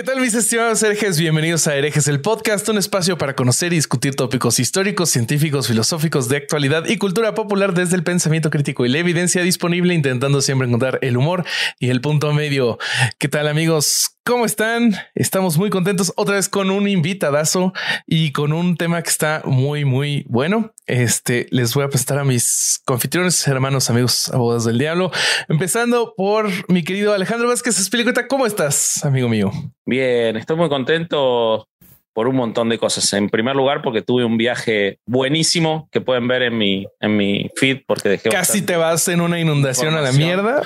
¿Qué tal mis estimados herejes? Bienvenidos a Herejes el Podcast, un espacio para conocer y discutir tópicos históricos, científicos, filosóficos de actualidad y cultura popular desde el pensamiento crítico y la evidencia disponible, intentando siempre encontrar el humor y el punto medio. ¿Qué tal amigos? ¿Cómo están? Estamos muy contentos otra vez con un invitadazo y con un tema que está muy, muy bueno. Este les voy a presentar a mis confitriones, hermanos, amigos, abogados del diablo, empezando por mi querido Alejandro Vázquez Espilicueta. ¿Cómo estás, amigo mío? Bien, estoy muy contento por un montón de cosas. En primer lugar, porque tuve un viaje buenísimo que pueden ver en mi, en mi feed, porque dejé. Casi te vas en una inundación a la mierda,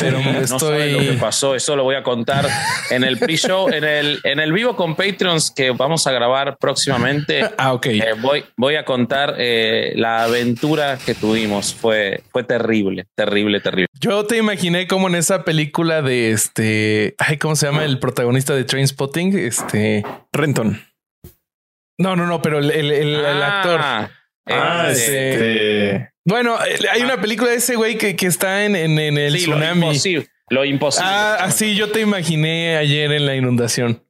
pero no estoy. lo que pasó. Eso lo voy a contar en el pre-show, en el, en el vivo con Patreons que vamos a grabar próximamente. Ah, ok. Eh, voy, voy a contar eh, la aventura que tuvimos. Fue, fue terrible, terrible, terrible. Yo te imaginé como en esa película de este. Ay, ¿cómo se llama el protagonista de Train Spotting? Este. Renton. No, no, no, pero el, el- el- el actor. Ah, Ah, este, este- Bueno, eh, hay una película de ese güey que, que está en, en, en el sí, lo tsunami. imposible. Lo imposible. Ah, así yo te imaginé ayer en la inundación.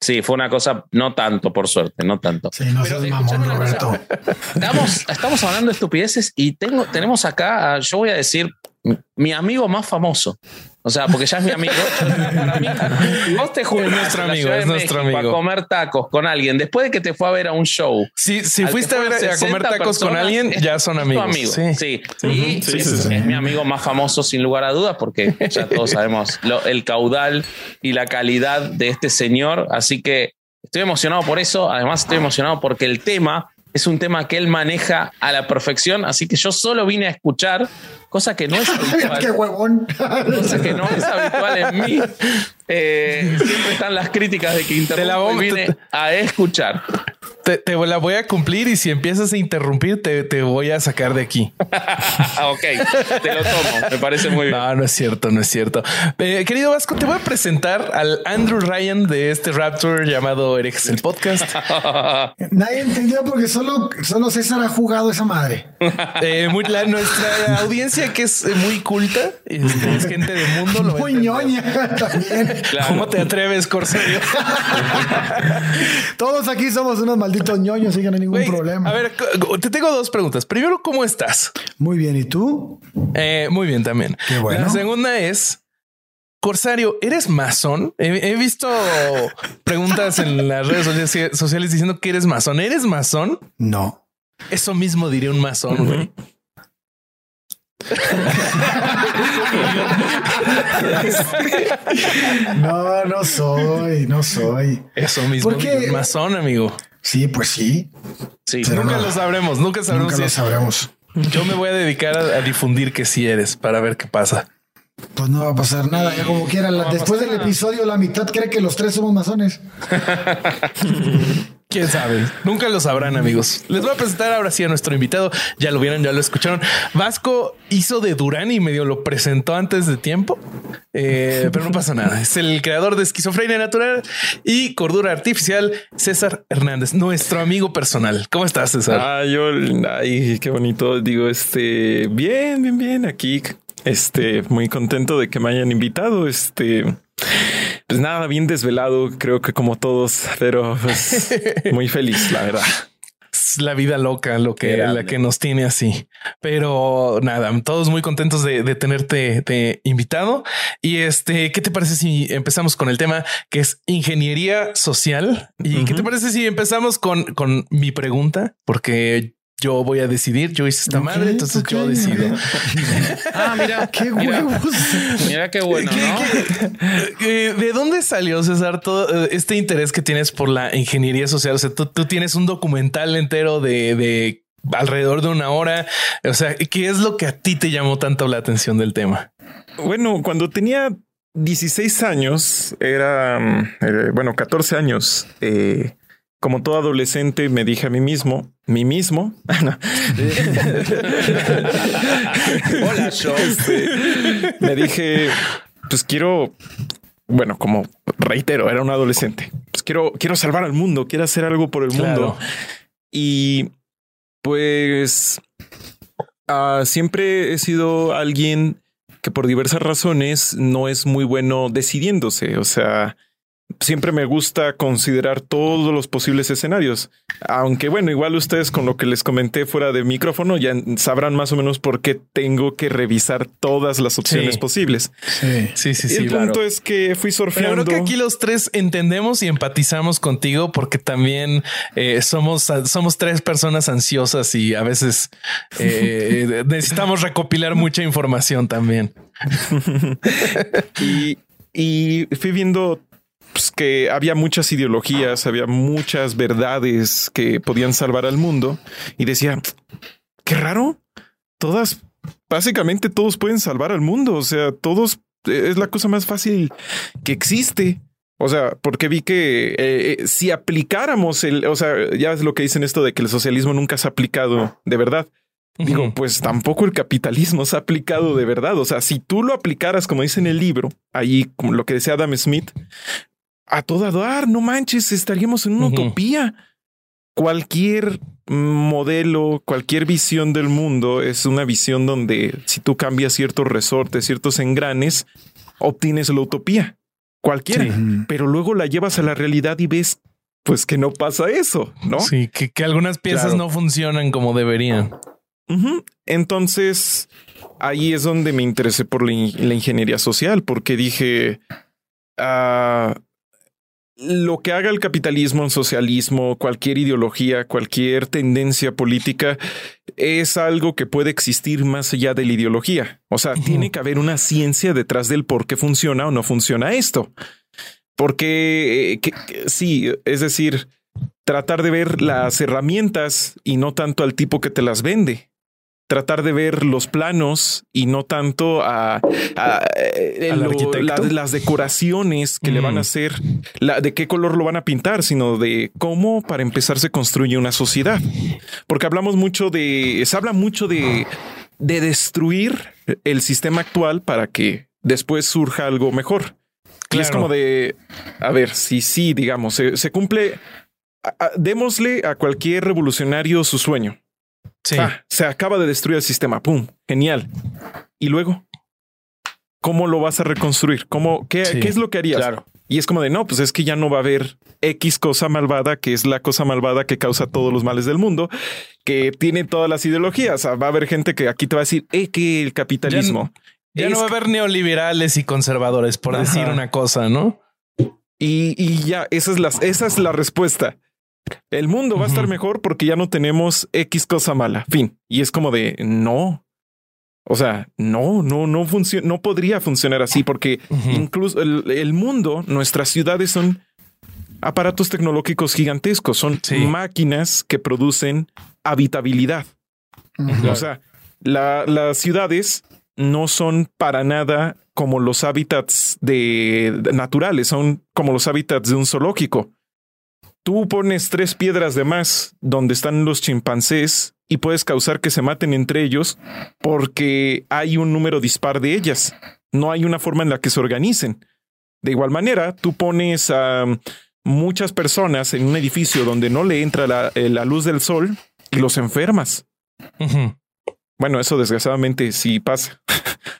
Sí, fue una cosa, no tanto, por suerte, no tanto. Sí, no Pero mamón. Roberto. Estamos, estamos hablando de estupideces y tengo, tenemos acá, a- yo voy a decir, mi amigo más famoso. O sea, porque ya es mi amigo. Para mí, vos te juntás nuestro amigo, es nuestro México amigo. A comer tacos con alguien después de que te fue a ver a un show. Si, si fuiste a, ver, a comer 60 tacos con alguien, ya son amigos. amigo. Sí. Sí. Y Sí, es, sí, sí. es mi amigo más famoso, sin lugar a dudas, porque ya todos sabemos lo- el caudal y la calidad de este señor. Así que estoy emocionado por eso. Además, estoy emocionado porque el tema es un tema que él maneja a la perfección. Así que yo solo vine a escuchar, cosa que no es habitual Qué huevón. cosa que no es habitual en mí. Eh, siempre están las críticas de que interrumpo y vine a escuchar. Te, te la voy a cumplir y si empiezas a interrumpir, te, te voy a sacar de aquí. Ok, te lo tomo. Me parece muy bien. No, no es cierto, no es cierto. Eh, querido Vasco, te voy a presentar al Andrew Ryan de este Raptor llamado Herejes el Podcast. Nadie entendió porque solo, solo César ha jugado esa madre. Eh, muy- la- nuestra audiencia que es muy culta, este, es gente de mundo. Lo Muy ñoña también. Claro. ¿Cómo te atreves, Corsario? Todos aquí somos unos malditos ñoños, así que no hay ningún problema. A ver, te tengo dos preguntas. Primero, ¿cómo estás? Muy bien. ¿Y tú? Eh, muy bien también. Qué bueno. La segunda es, Corsario, ¿eres masón? He, he visto preguntas en las redes sociales- sociales diciendo que eres masón. ¿Eres masón? No. Eso mismo diría un masón, güey. No, no soy, no soy. Eso mismo ¿Por qué? diría un masón, amigo. Sí, pues sí. Sí, Pero Nunca no. lo sabremos, nunca sabremos. Nunca lo sabremos. Yo me voy a dedicar a, a difundir que sí eres para ver qué pasa. Pues no va a pasar nada, ya como quiera. Después del nada. episodio, la mitad cree que los tres somos masones. Quién sabe, nunca lo sabrán, amigos. Les voy a presentar ahora sí a nuestro invitado. Ya lo vieron, ya lo escucharon. Vasco hizo de Durán y medio lo presentó antes de tiempo, Eh, pero no pasa nada. Es el creador de esquizofrenia natural y cordura artificial, César Hernández, nuestro amigo personal. ¿Cómo estás, César? Ah, yo, ay, qué bonito. Digo, este, bien, bien, bien. Aquí, este, muy contento de que me hayan invitado. Este, pues nada, bien desvelado, creo que como todos, pero pues, muy feliz, la verdad. La vida loca lo que, grande. la que nos tiene así. Pero nada, todos muy contentos de, de tenerte de invitado. Y este, ¿qué te parece si empezamos con el tema que es ingeniería social? ¿Y qué te parece si empezamos con, con mi pregunta? Porque yo voy a decidir, yo hice esta madre, entonces yo decido. Ah, mira, ¡Qué huevos! mira qué bueno, ¿no? Eh, ¿De dónde salió, César, todo eh, este interés que tienes por la ingeniería social? O sea, tú, tú tienes un documental entero de, de alrededor de una hora. O sea, ¿qué es lo que a ti te llamó tanto la atención del tema? Bueno, cuando tenía 16 años, era, mm, eh, bueno, 14 años, eh, como todo adolescente me dije a mí mismo, mí mismo, no. Hola, yo. Este, me dije, pues quiero, bueno, como reitero, era un adolescente, pues quiero, quiero salvar al mundo, quiero hacer algo por el mundo. Y pues ah, siempre he sido alguien que por diversas razones no es muy bueno decidiéndose. O sea, siempre me gusta considerar todos los posibles escenarios. Aunque bueno, igual ustedes con lo que les comenté fuera de micrófono ya sabrán más o menos por qué tengo que revisar todas las opciones Sí. posibles. Sí. Sí, sí, el claro. punto es que fui Pero surfeando. creo que aquí los tres entendemos y empatizamos contigo porque también eh, somos, somos tres personas ansiosas y a veces eh, necesitamos recopilar mucha información también. y, y fui viendo pues, que había muchas ideologías, había muchas verdades que podían salvar al mundo y decía, qué raro, todas, básicamente todos pueden salvar al mundo, o sea, todos eh, es la cosa más fácil que existe. O sea, porque vi que eh, eh, si aplicáramos el, o sea, ya es lo que dicen esto de que el socialismo nunca se ha aplicado de verdad. Digo, pues tampoco el capitalismo se ha aplicado de verdad. O sea, si tú lo aplicaras, como dice en el libro, ahí como lo que decía Adam Smith, a toda dar, no manches, estaríamos en una utopía. Cualquier modelo, cualquier visión del mundo es una visión donde si tú cambias ciertos resortes, ciertos engranes, obtienes la utopía. Cualquiera. Sí. Pero luego la llevas a la realidad y ves, pues que no pasa eso, ¿no? Sí, que, que algunas piezas Claro. no funcionan como deberían. Entonces, ahí es donde me interesé por la, in- la ingeniería social, porque dije, ah, lo que haga el capitalismo, el socialismo, cualquier ideología, cualquier tendencia política, es algo que puede existir más allá de la ideología. O sea, tiene que haber una ciencia detrás del por qué funciona o no funciona esto. Porque eh, que- que- sí, es decir, tratar de ver las herramientas y no tanto al tipo que te las vende. Tratar de ver los planos y no tanto a, a, eh, las, decoraciones que le van Mm. a hacer, la, de qué color lo van a pintar, sino de cómo para empezar se construye una sociedad. Porque hablamos mucho de, se habla mucho de, de destruir el sistema actual para que después surja algo mejor. Y es como de, a ver, si sí, digamos, se, se cumple, a- démosle a cualquier revolucionario su sueño. Sí. Ah, se acaba de destruir el sistema. Pum, genial. Y luego, ¿cómo lo vas a reconstruir? ¿Cómo, qué, Sí, qué es lo que harías? Claro. Y es como de no, pues es que ya no va a haber X cosa malvada, que es la cosa malvada que causa todos los males del mundo, que tiene todas las ideologías. O sea, va a haber gente que aquí te va a decir eh, que el capitalismo. Ya es no va a haber neoliberales y conservadores, por Ajá. decir una cosa, ¿no? Y, y ya, esa es, la, esa es la respuesta. El mundo va a estar mejor porque ya no tenemos X cosa mala. Fin. Y es como de no. O sea, no, no, no funciona, no podría funcionar así porque incluso el, el mundo, nuestras ciudades son aparatos tecnológicos gigantescos, son Sí. máquinas que producen habitabilidad. O sea, la- las ciudades no son para nada como los hábitats de, de naturales, son como los hábitats de un zoológico. Tú pones tres piedras de más donde están los chimpancés y puedes causar que se maten entre ellos porque hay un número dispar de ellas. No hay una forma en la que se organicen. De igual manera, tú pones a muchas personas en un edificio donde no le entra la, eh, luz del sol y los enfermas. Bueno, eso desgraciadamente sí pasa.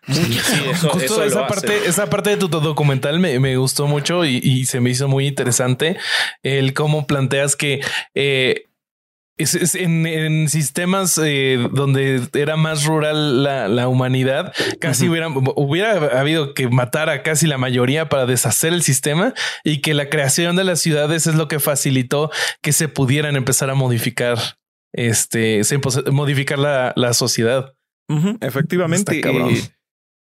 Sí, eso, Justo eso esa hace. parte, esa parte de tu documental me, me gustó mucho y, y se me hizo muy interesante el cómo planteas que eh, es, es en, en sistemas eh, donde era más rural la, la humanidad, casi hubiera, hubiera habido que matar a casi la mayoría para deshacer el sistema y que la creación de las ciudades es lo que facilitó que se pudieran empezar a modificar, este, empos- modificar la, la sociedad. Efectivamente.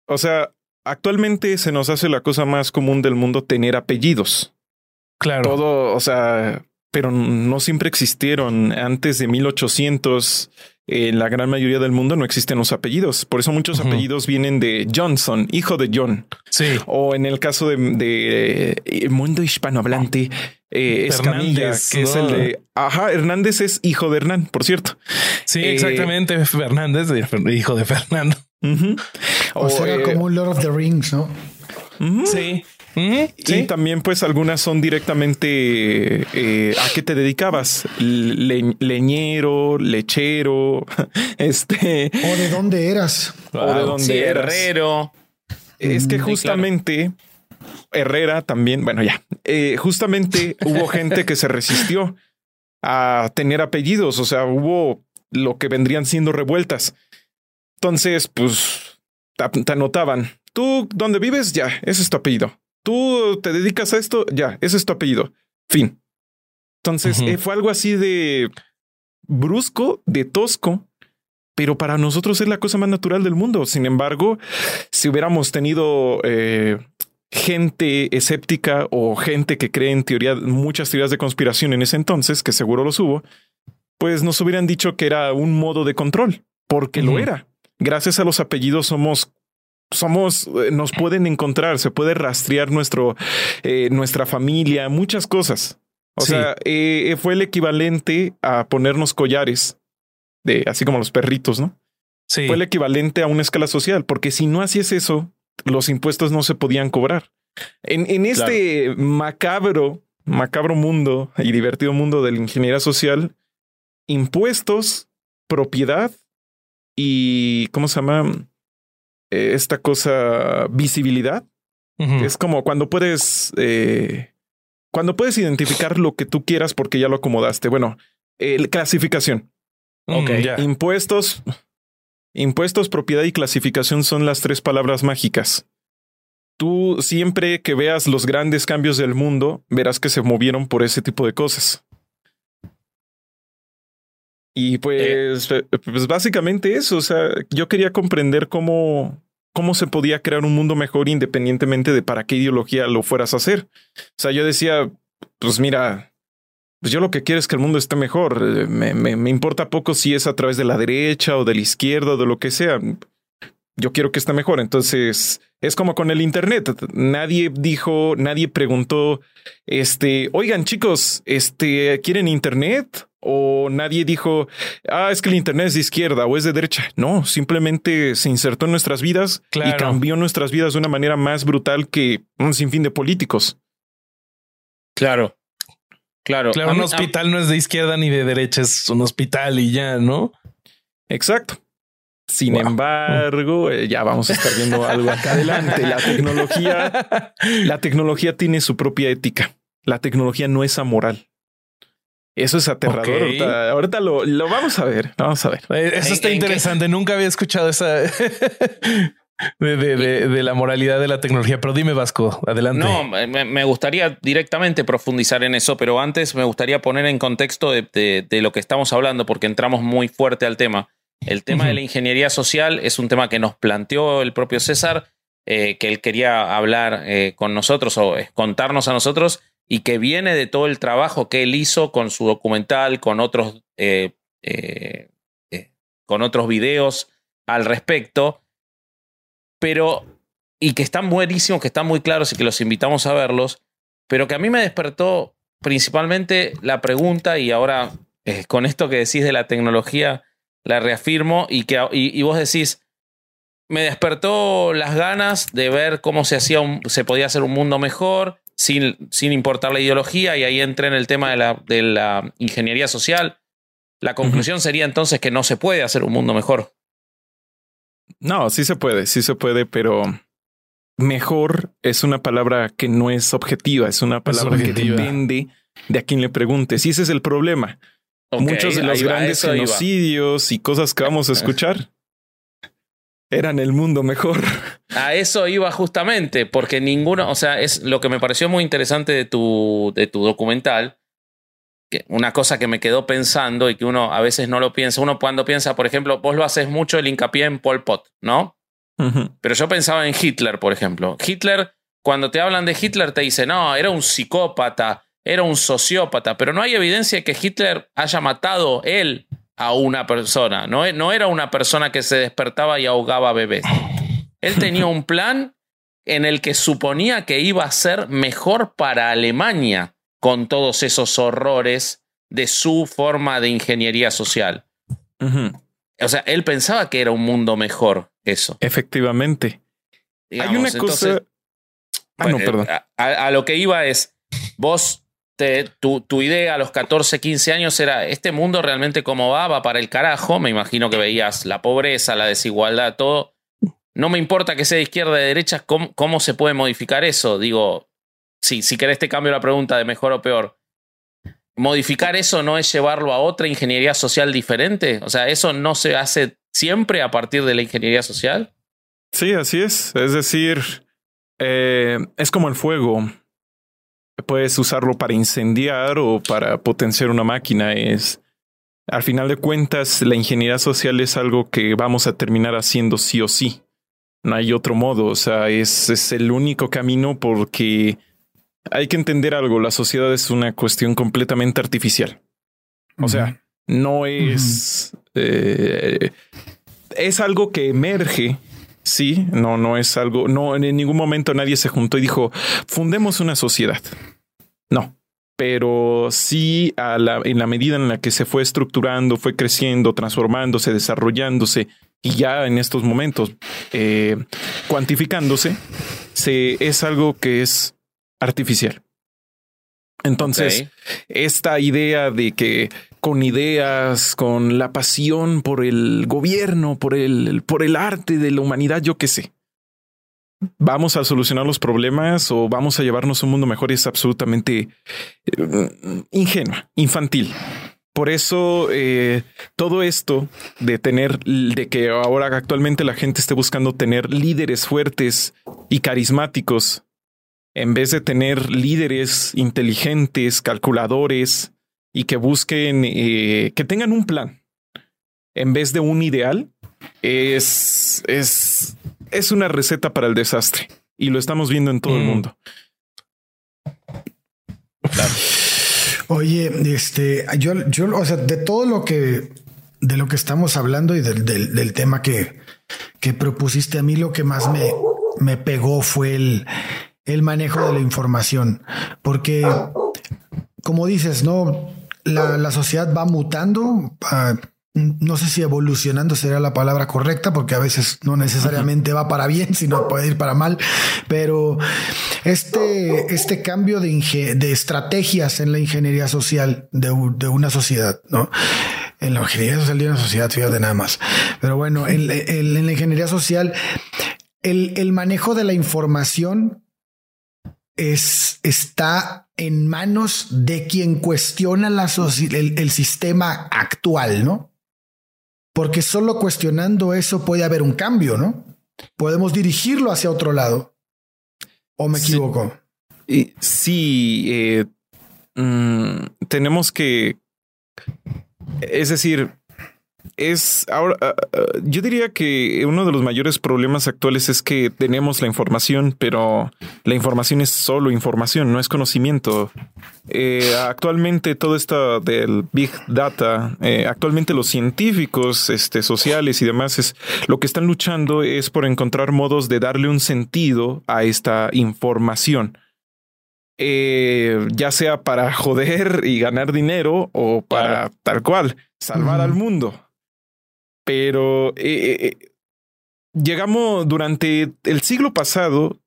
O sea, actualmente se nos hace la cosa más común del mundo tener apellidos. Claro. Todo, o sea, pero no siempre existieron. Antes de 1800, en la gran mayoría del mundo no existen los apellidos. Por eso muchos apellidos vienen de Johnson, hijo de John. Sí. O en el caso de, de eh, mundo hispanohablante, eh, Escamilla, Hernández, que es el de... Ajá, Hernández es hijo de Hernán, por cierto. Sí, Eh, exactamente. Fernández, hijo de Fernando. O, sea, eh, como un Lord of the Rings, ¿no? Sí. Ujú, Y sí. también, pues, algunas son directamente eh, a qué te dedicabas. Le- leñero, lechero, este, O de dónde eras. o de dónde Sí, eras. Herrero. Es que Sí, justamente Herrera también, bueno, ya, eh, justamente hubo gente que se resistió a tener apellidos, o sea, hubo lo que vendrían siendo revueltas. Entonces, pues, te, te anotaban, tú, ¿dónde vives? Ya, ese es tu apellido. Tú te dedicas a esto, ya, ese es tu apellido. Fin. Entonces, eh, fue algo así de brusco, de tosco, pero para nosotros es la cosa más natural del mundo. Sin embargo, si hubiéramos tenido eh, gente escéptica o gente que cree en teoría, muchas teorías de conspiración en ese entonces, que seguro los hubo, pues nos hubieran dicho que era un modo de control, porque lo era. Gracias a los apellidos somos somos, eh, nos pueden encontrar, se puede rastrear nuestro, eh, nuestra familia, muchas cosas. O Sí. sea, eh, fue el equivalente a ponernos collares de así como los perritos, ¿no? Sí. Fue el equivalente a una escala social, porque si no hacías eso, los impuestos no se podían cobrar. En, en este macabro, macabro mundo y divertido mundo de la ingeniería social, impuestos, propiedad y ¿cómo se llama? Eh, esta cosa, visibilidad. Es como cuando puedes, eh, cuando puedes identificar lo que tú quieras porque ya lo acomodaste. Bueno, el clasificación. Ok, Mm, ya. Impuestos, impuestos, propiedad y clasificación son las tres palabras mágicas. Tú siempre que veas los grandes cambios del mundo, verás que se movieron por ese tipo de cosas. Y pues, eh, pues básicamente eso, o sea, yo quería comprender cómo, cómo se podía crear un mundo mejor independientemente de para qué ideología lo fueras a hacer. O sea, yo decía, pues mira, pues yo lo que quiero es que el mundo esté mejor. Eh, Me, me, me importa poco si es a través de la derecha o de la izquierda o de lo que sea. Yo quiero que esté mejor. Entonces es como con el Internet. Nadie dijo, nadie preguntó, este, oigan chicos, este, ¿quieren Internet? O nadie dijo, ah, es que el Internet es de izquierda o es de derecha. No, simplemente se insertó en nuestras vidas y cambió nuestras vidas de una manera más brutal que un sinfín de políticos. Claro. Claro. Claro, un mí- a- hospital no es de izquierda ni de derecha, es un hospital y ya, ¿no? Exacto. Sin Wow. embargo, eh, ya vamos a estar viendo algo acá adelante. La tecnología, la tecnología tiene su propia ética. La tecnología no es amoral. Eso es aterrador. Ahorita, ahorita lo, lo vamos a ver. Vamos a ver. Eh, Eso ¿En- está qué? interesante. Nunca había escuchado esa de, de- de- de la moralidad de la tecnología. Pero dime, Vasco, adelante. No, me, me gustaría directamente profundizar en eso, pero antes me gustaría poner en contexto de, de- de lo que estamos hablando, porque entramos muy fuerte al tema. El tema de la ingeniería social es un tema que nos planteó el propio César, eh, que él quería hablar eh, con nosotros o eh, contarnos a nosotros, y que viene de todo el trabajo que él hizo con su documental, con otros, eh, eh, eh, con otros videos al respecto. Pero y que están buenísimos, que están muy claros y que los invitamos a verlos, pero que a mí me despertó principalmente la pregunta y ahora con esto que decís de la tecnología la reafirmo y que y, vos decís me despertó las ganas de ver cómo se hacía se podía hacer un mundo mejor sin, sin importar la ideología y ahí entré en el tema de la, de la ingeniería social. La conclusión sería entonces que no se puede hacer un mundo mejor. No, sí se puede, sí se puede, pero mejor es una palabra que no es objetiva, es una palabra que depende de a quién le preguntes. Y ese es el problema. Muchos de los va, grandes iba. genocidios y cosas que vamos a escuchar eran el mundo mejor. A eso iba justamente, porque ninguno, o sea, es lo que me pareció muy interesante de tu, de tu documental, que una cosa que me quedó pensando y que uno a veces no lo piensa, uno cuando piensa, por ejemplo, vos lo haces mucho el hincapié en Pol Pot, ¿no? Pero yo pensaba en Hitler, por ejemplo. Hitler, cuando te hablan de Hitler, te dicen, no, era un psicópata, era un sociópata, pero no hay evidencia de que Hitler haya matado él a una persona. No, no era una persona que se despertaba y ahogaba bebés. Él tenía un plan en el que suponía que iba a ser mejor para Alemania con todos esos horrores de su forma de ingeniería social. O sea, él pensaba que era un mundo mejor eso. Efectivamente. Hay una cosa... Ah, no, perdón. A, lo que iba es, vos, tu, tu, idea a los 14, 15 años era, este mundo realmente cómo va, va para el carajo. Me imagino que veías la pobreza, la desigualdad, todo. No me importa que sea de izquierda de derecha, ¿cómo, ¿cómo, se puede modificar eso? Digo, si, si querés te cambio la pregunta de mejor o peor. ¿Modificar eso no es llevarlo a otra ingeniería social diferente? O sea, ¿eso no se hace siempre a partir de la ingeniería social? Sí, así es. Es decir, eh, es como el fuego. Puedes usarlo para incendiar o para potenciar una máquina. Es, al final de cuentas, la ingeniería social es algo que vamos a terminar haciendo sí o sí. No hay otro modo. O sea, es, es el único camino porque hay que entender algo. La sociedad es una cuestión completamente artificial. O sea, no es. eh, es algo que emerge Sí, no, no es algo, no, en ningún momento nadie se juntó y dijo, fundemos una sociedad. No, pero sí a la, en la medida en la que se fue estructurando, fue creciendo, transformándose, desarrollándose y ya en estos momentos eh, cuantificándose, se, es algo que es artificial. Entonces, esta idea de que con ideas, con la pasión por el gobierno, por el, por el arte de la humanidad, yo qué sé. ¿Vamos a solucionar los problemas o vamos a llevarnos un mundo mejor? Es absolutamente eh, ingenua, infantil. Por eso eh, todo esto de tener, de que ahora actualmente la gente esté buscando tener líderes fuertes y carismáticos, en vez de tener líderes inteligentes, calculadores, y que busquen, eh, que tengan un plan en vez de un ideal, es, es, es una receta para el desastre y lo estamos viendo en todo el mm. mundo. Oye, este, yo, yo, o sea, de todo lo que, de lo que estamos hablando y del, del, tema que, que propusiste a mí, lo que más me, me pegó fue el, el manejo de la información, porque como dices, no, la, sociedad va mutando. Ah, no sé si evolucionando sería la palabra correcta, porque a veces no necesariamente va para bien, sino puede ir para mal. Pero este, este cambio de, de estrategias en la ingeniería social de, una sociedad, ¿no? En la ingeniería social de una sociedad, fíjate nada más. Pero bueno, en, en la ingeniería social, el, el manejo de la información es, está en manos de quien cuestiona la el, el sistema actual, ¿no? Porque solo cuestionando eso puede haber un cambio, ¿no? Podemos dirigirlo hacia otro lado. ¿O me equivoco? Sí, sí eh, mm, tenemos que, es decir, es ahora, ah, ah, yo diría que uno de los mayores problemas actuales es que tenemos la información, pero la información es solo información, no es conocimiento. Eh, actualmente todo esto del big data, eh, actualmente los científicos, este, sociales y demás, es lo que están luchando es por encontrar modos de darle un sentido a esta información. Eh, ya sea para joder y ganar dinero o para tal cual salvar al mundo. Pero eh, eh, llegamos durante el siglo pasado,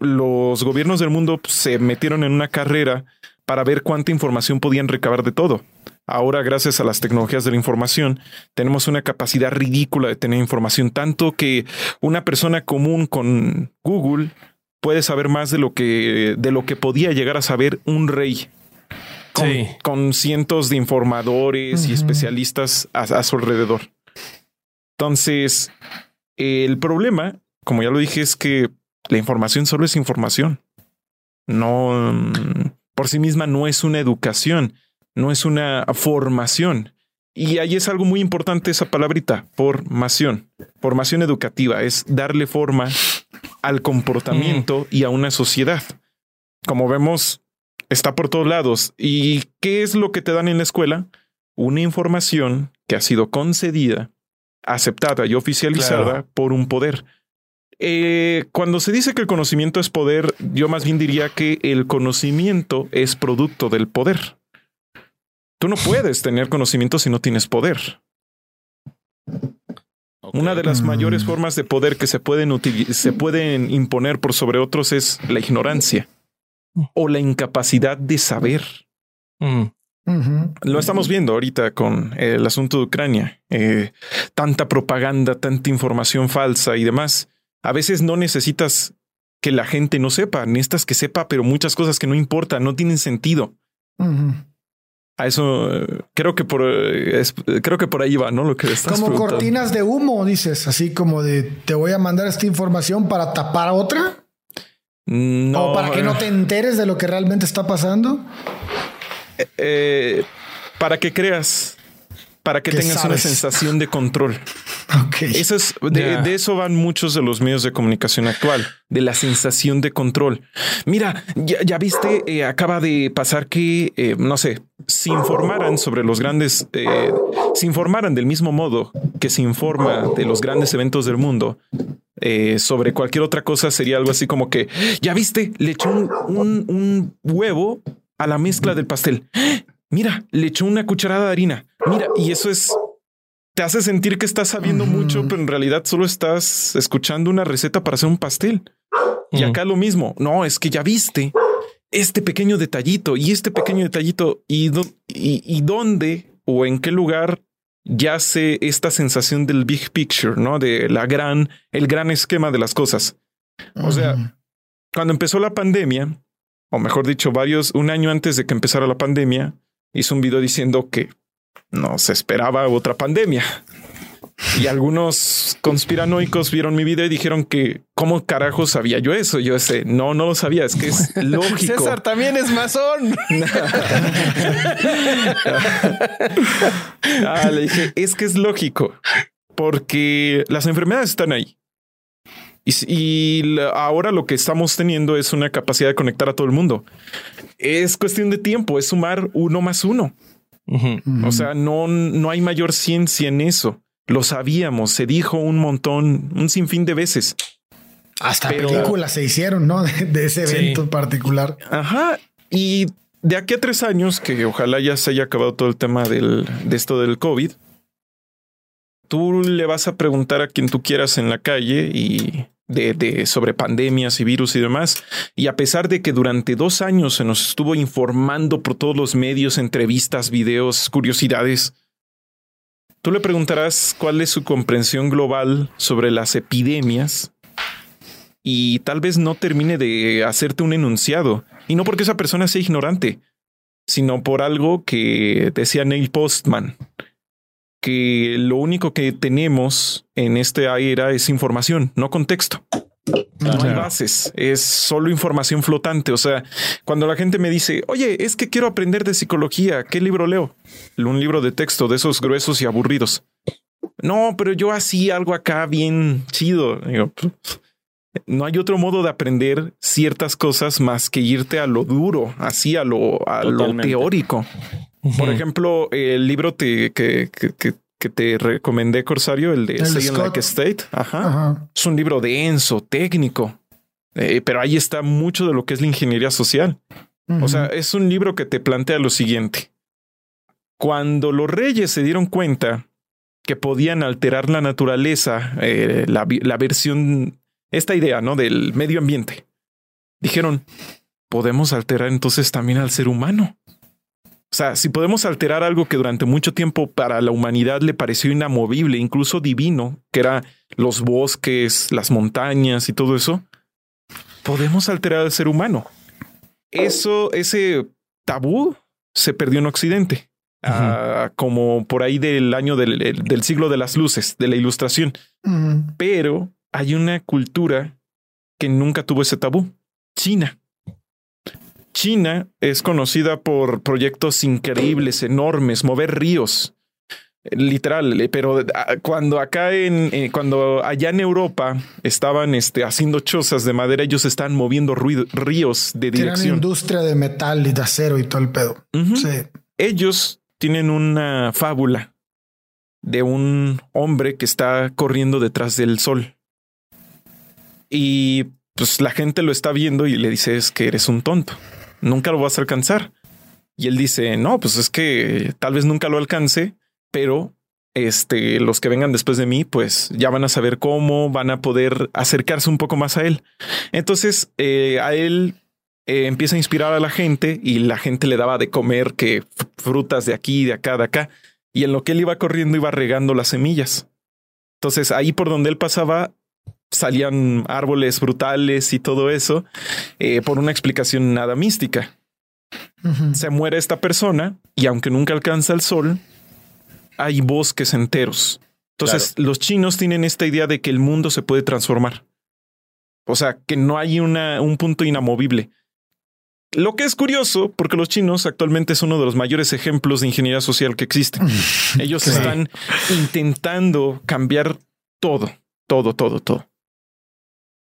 los gobiernos del mundo se metieron en una carrera para ver cuánta información podían recabar de todo. Ahora, gracias a las tecnologías de la información, tenemos una capacidad ridícula de tener información, tanto que una persona común con Google puede saber más de lo que, de lo que podía llegar a saber un rey. Con, cientos de informadores y especialistas a su alrededor. Entonces, el problema, como ya lo dije, es que la información solo es información. No, mm, por sí misma no es una educación, no es una formación. Y ahí es algo muy importante esa palabrita, formación, formación educativa, es darle forma al comportamiento y a una sociedad. Como vemos, está por todos lados. ¿Y qué es lo que te dan en la escuela? Una información que ha sido concedida, aceptada y oficializada Claro. por un poder. Eh, cuando se dice que el conocimiento es poder, yo más bien diría que el conocimiento es producto del poder. Tú no puedes tener conocimiento si no tienes poder. Una de las Mm. mayores formas de poder que se pueden, se pueden imponer por sobre otros es la ignorancia o la incapacidad de saber. Mm. Lo estamos viendo ahorita con el asunto de Ucrania. Eh, tanta propaganda, tanta información falsa y demás. A veces no necesitas que la gente no sepa, necesitas que sepa, pero muchas cosas que no importan, no tienen sentido. A eso eh, creo que por eh, es- creo que por ahí va, ¿no? Lo que estás Como cortinas de humo, dices, así como de te voy a mandar esta información para tapar otra No, o para que no te enteres de lo que realmente está pasando. Eh, para que creas, para que Que tengas una sensación de control. Ok. Eso es de, eso van muchos de los medios de comunicación actual, de la sensación de control. Mira, ya, ya viste, eh, acaba de pasar que, eh, no sé, si informaran sobre los grandes, eh, si informaran del mismo modo que se informa de los grandes eventos del mundo, eh, sobre cualquier otra cosa sería algo así como que, ya viste, le echó un, un- un huevo a la mezcla del pastel. Mira, le echó una cucharada de harina. Mira, y eso es te hace sentir que estás sabiendo mucho, pero en realidad solo estás escuchando una receta para hacer un pastel. Y Mm. acá lo mismo. No, es que ya viste este pequeño detallito y este pequeño detallito y, do- y, y dónde o en qué lugar yace esta sensación del big picture, no de la gran, el gran esquema de las cosas. o sea. Cuando empezó la pandemia, o mejor dicho, varios, un año antes de que empezara la pandemia, hizo un video diciendo que no se esperaba otra pandemia. Y algunos conspiranoicos vieron mi video y dijeron que cómo carajo sabía yo eso. Yo ese no, no lo sabía. Es que es lógico. César también es masón. Ah, le dije, es que es lógico, porque las enfermedades están ahí. Y, s- y la- ahora lo que estamos teniendo es una capacidad de conectar a todo el mundo. Es cuestión de tiempo, es sumar uno más uno. O sea, no, no hay mayor ciencia en eso. Lo sabíamos, se dijo un montón, un sinfín de veces. hasta pero- películas se hicieron, ¿no? De, de ese Sí. evento en particular. Ajá. Y de aquí a tres años, que ojalá ya se haya acabado todo el tema del, de esto del COVID, tú le vas a preguntar a quien tú quieras en la calle y de, de sobre pandemias y virus y demás. Y a pesar de que durante dos años se nos estuvo informando por todos los medios, entrevistas, videos, curiosidades, tú le preguntarás cuál es su comprensión global sobre las epidemias y tal vez no termine de hacerte un enunciado. Y no porque esa persona sea ignorante, sino por algo que decía Neil Postman, que lo único que tenemos en esta era es información, no contexto. No hay bases, es solo información flotante. O sea, cuando la gente me dice, oye, es que quiero aprender de psicología, ¿qué libro leo? Un libro de texto de esos gruesos y aburridos. No, pero yo hacía algo acá bien chido. Digo, "Pff, no hay otro modo de aprender ciertas cosas más que irte a lo duro, así a lo, a lo Por ejemplo, el libro te- que, que- que- que te recomendé, Corsario, el de Scott. Like State. Ajá. Ajá. Es un libro denso, técnico, eh, pero ahí está mucho de lo que es la ingeniería social. O sea, es un libro que te plantea lo siguiente. Cuando los reyes se dieron cuenta que podían alterar la naturaleza, eh, la, la versión, esta idea, ¿no? Del medio ambiente, dijeron, podemos alterar entonces también al ser humano. O sea, si podemos alterar algo que durante mucho tiempo para la humanidad le pareció inamovible, incluso divino, que era los bosques, las montañas y todo eso, podemos alterar al ser humano. Eso, ese tabú se perdió en Occidente, ah, como por ahí del año del, del siglo de las luces, de la ilustración. Pero hay una cultura que nunca tuvo ese tabú, China. China es conocida por proyectos increíbles, enormes, mover ríos. Literal, pero ah, cuando acá en, eh, cuando allá en Europa estaban este, haciendo chozas de madera, ellos están moviendo ríos de dirección. industria de metal y de acero y todo el pedo. Ellos tienen una fábula de un hombre que está corriendo detrás del sol. Y pues la gente lo está viendo y le dice es que eres un tonto. Nunca lo vas a alcanzar. Y él dice, no, pues es que tal vez nunca lo alcance, pero este, los que vengan después de mí, pues ya van a saber cómo van a poder acercarse un poco más a él. Entonces, eh, a él eh, empieza a inspirar a la gente y la gente le daba de comer que frutas de aquí, de acá, de acá. Y en lo que él iba corriendo, iba regando las semillas. Entonces, ahí por donde él pasaba, salían árboles brutales y todo eso eh, por una explicación nada mística. Se muere esta persona y aunque nunca alcanza el sol, hay bosques enteros. Entonces, los chinos tienen esta idea de que el mundo se puede transformar. O sea, que no hay una, un punto inamovible. Lo que es curioso, porque los chinos actualmente son uno de los mayores ejemplos de ingeniería social que existe. Ellos están intentando cambiar todo, todo, todo, todo.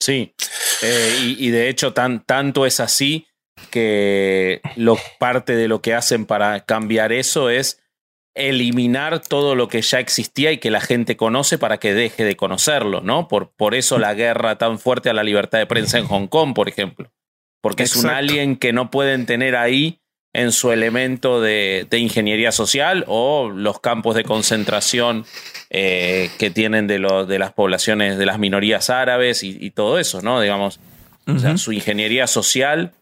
Sí, eh, y, de hecho tan, tanto es así que lo, parte de lo que hacen para cambiar eso es eliminar todo lo que ya existía y que la gente conoce para que deje de conocerlo, ¿no? Por, por eso la guerra tan fuerte a la libertad de prensa en Hong Kong, por ejemplo. Porque es un alien que no pueden tener ahí en su elemento de, ingeniería social o los campos de concentración eh, que tienen de, de las poblaciones, de las minorías árabes y, todo eso, ¿no? Digamos, su ingeniería social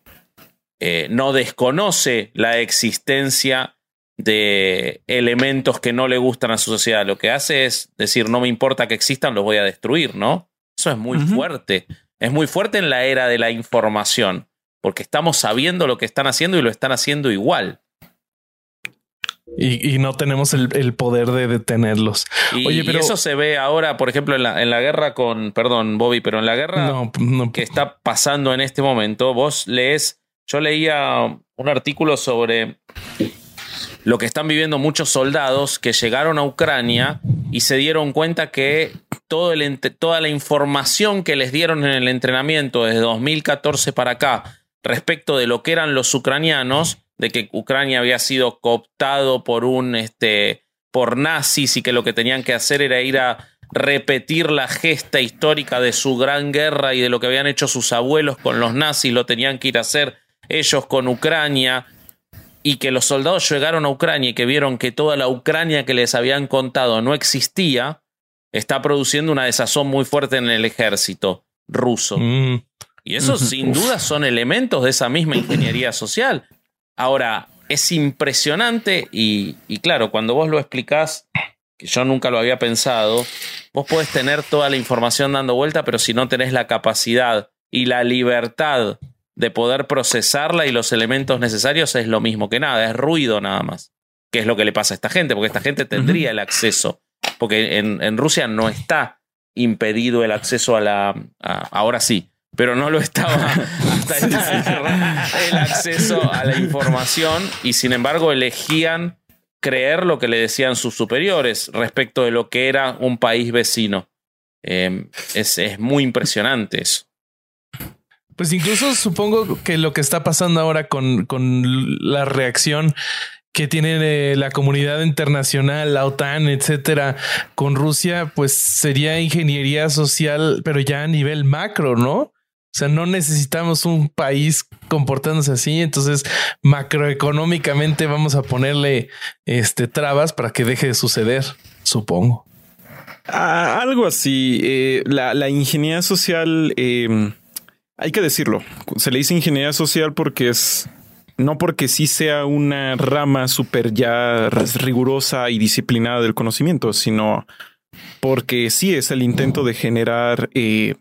eh, no desconoce la existencia de elementos que no le gustan a su sociedad. Lo que hace es decir, no me importa que existan, los voy a destruir, ¿no? Eso es muy fuerte. Es muy fuerte en la era de la información, porque estamos sabiendo lo que están haciendo y lo están haciendo igual. Y, no tenemos el, poder de detenerlos. Y, Oye, pero eso se ve ahora, por ejemplo, en la, en la guerra con, perdón, Bobby, pero en la guerra que está pasando en este momento, vos lees, yo leía un artículo sobre lo que están viviendo muchos soldados que llegaron a Ucrania y se dieron cuenta que todo el, toda la información que les dieron en el entrenamiento desde 2014 para acá respecto de lo que eran los ucranianos, de que Ucrania había sido cooptado por un este por nazis y que lo que tenían que hacer era ir a repetir la gesta histórica de su gran guerra y de lo que habían hecho sus abuelos con los nazis, lo tenían que ir a hacer ellos con Ucrania y que los soldados llegaron a Ucrania y que vieron que toda la Ucrania que les habían contado no existía, está produciendo una desazón muy fuerte en el ejército ruso. Mm. Y esos sin duda son elementos de esa misma ingeniería social. Ahora, es impresionante y, y claro, cuando vos lo explicás, que yo nunca lo había pensado, vos podés tener toda la información dando vuelta, pero si no tenés la capacidad y la libertad de poder procesarla y los elementos necesarios es lo mismo que nada, es ruido nada más. ¿Qué es lo que le pasa a esta gente? Porque esta gente tendría el acceso, porque en, Rusia no está impedido el acceso a la... ahora sí, pero no lo estaba hasta el, acceso a la información y sin embargo elegían creer lo que le decían sus superiores respecto de lo que era un país vecino. Em, es, es muy impresionante eso. Pues incluso supongo que lo que está pasando ahora con, con la reacción que tiene la comunidad internacional, la OTAN, etcétera, con Rusia, pues sería ingeniería social, pero ya a nivel macro, ¿no? O sea, no necesitamos un país comportándose así. Entonces, macroeconómicamente vamos a ponerle este trabas para que deje de suceder, supongo. Algo así. Eh, la, ingeniería social eh, hay que decirlo, se le dice ingeniería social porque es no porque sí sea una rama súper ya rigurosa y disciplinada del conocimiento, sino porque sí es el intento de generar eh,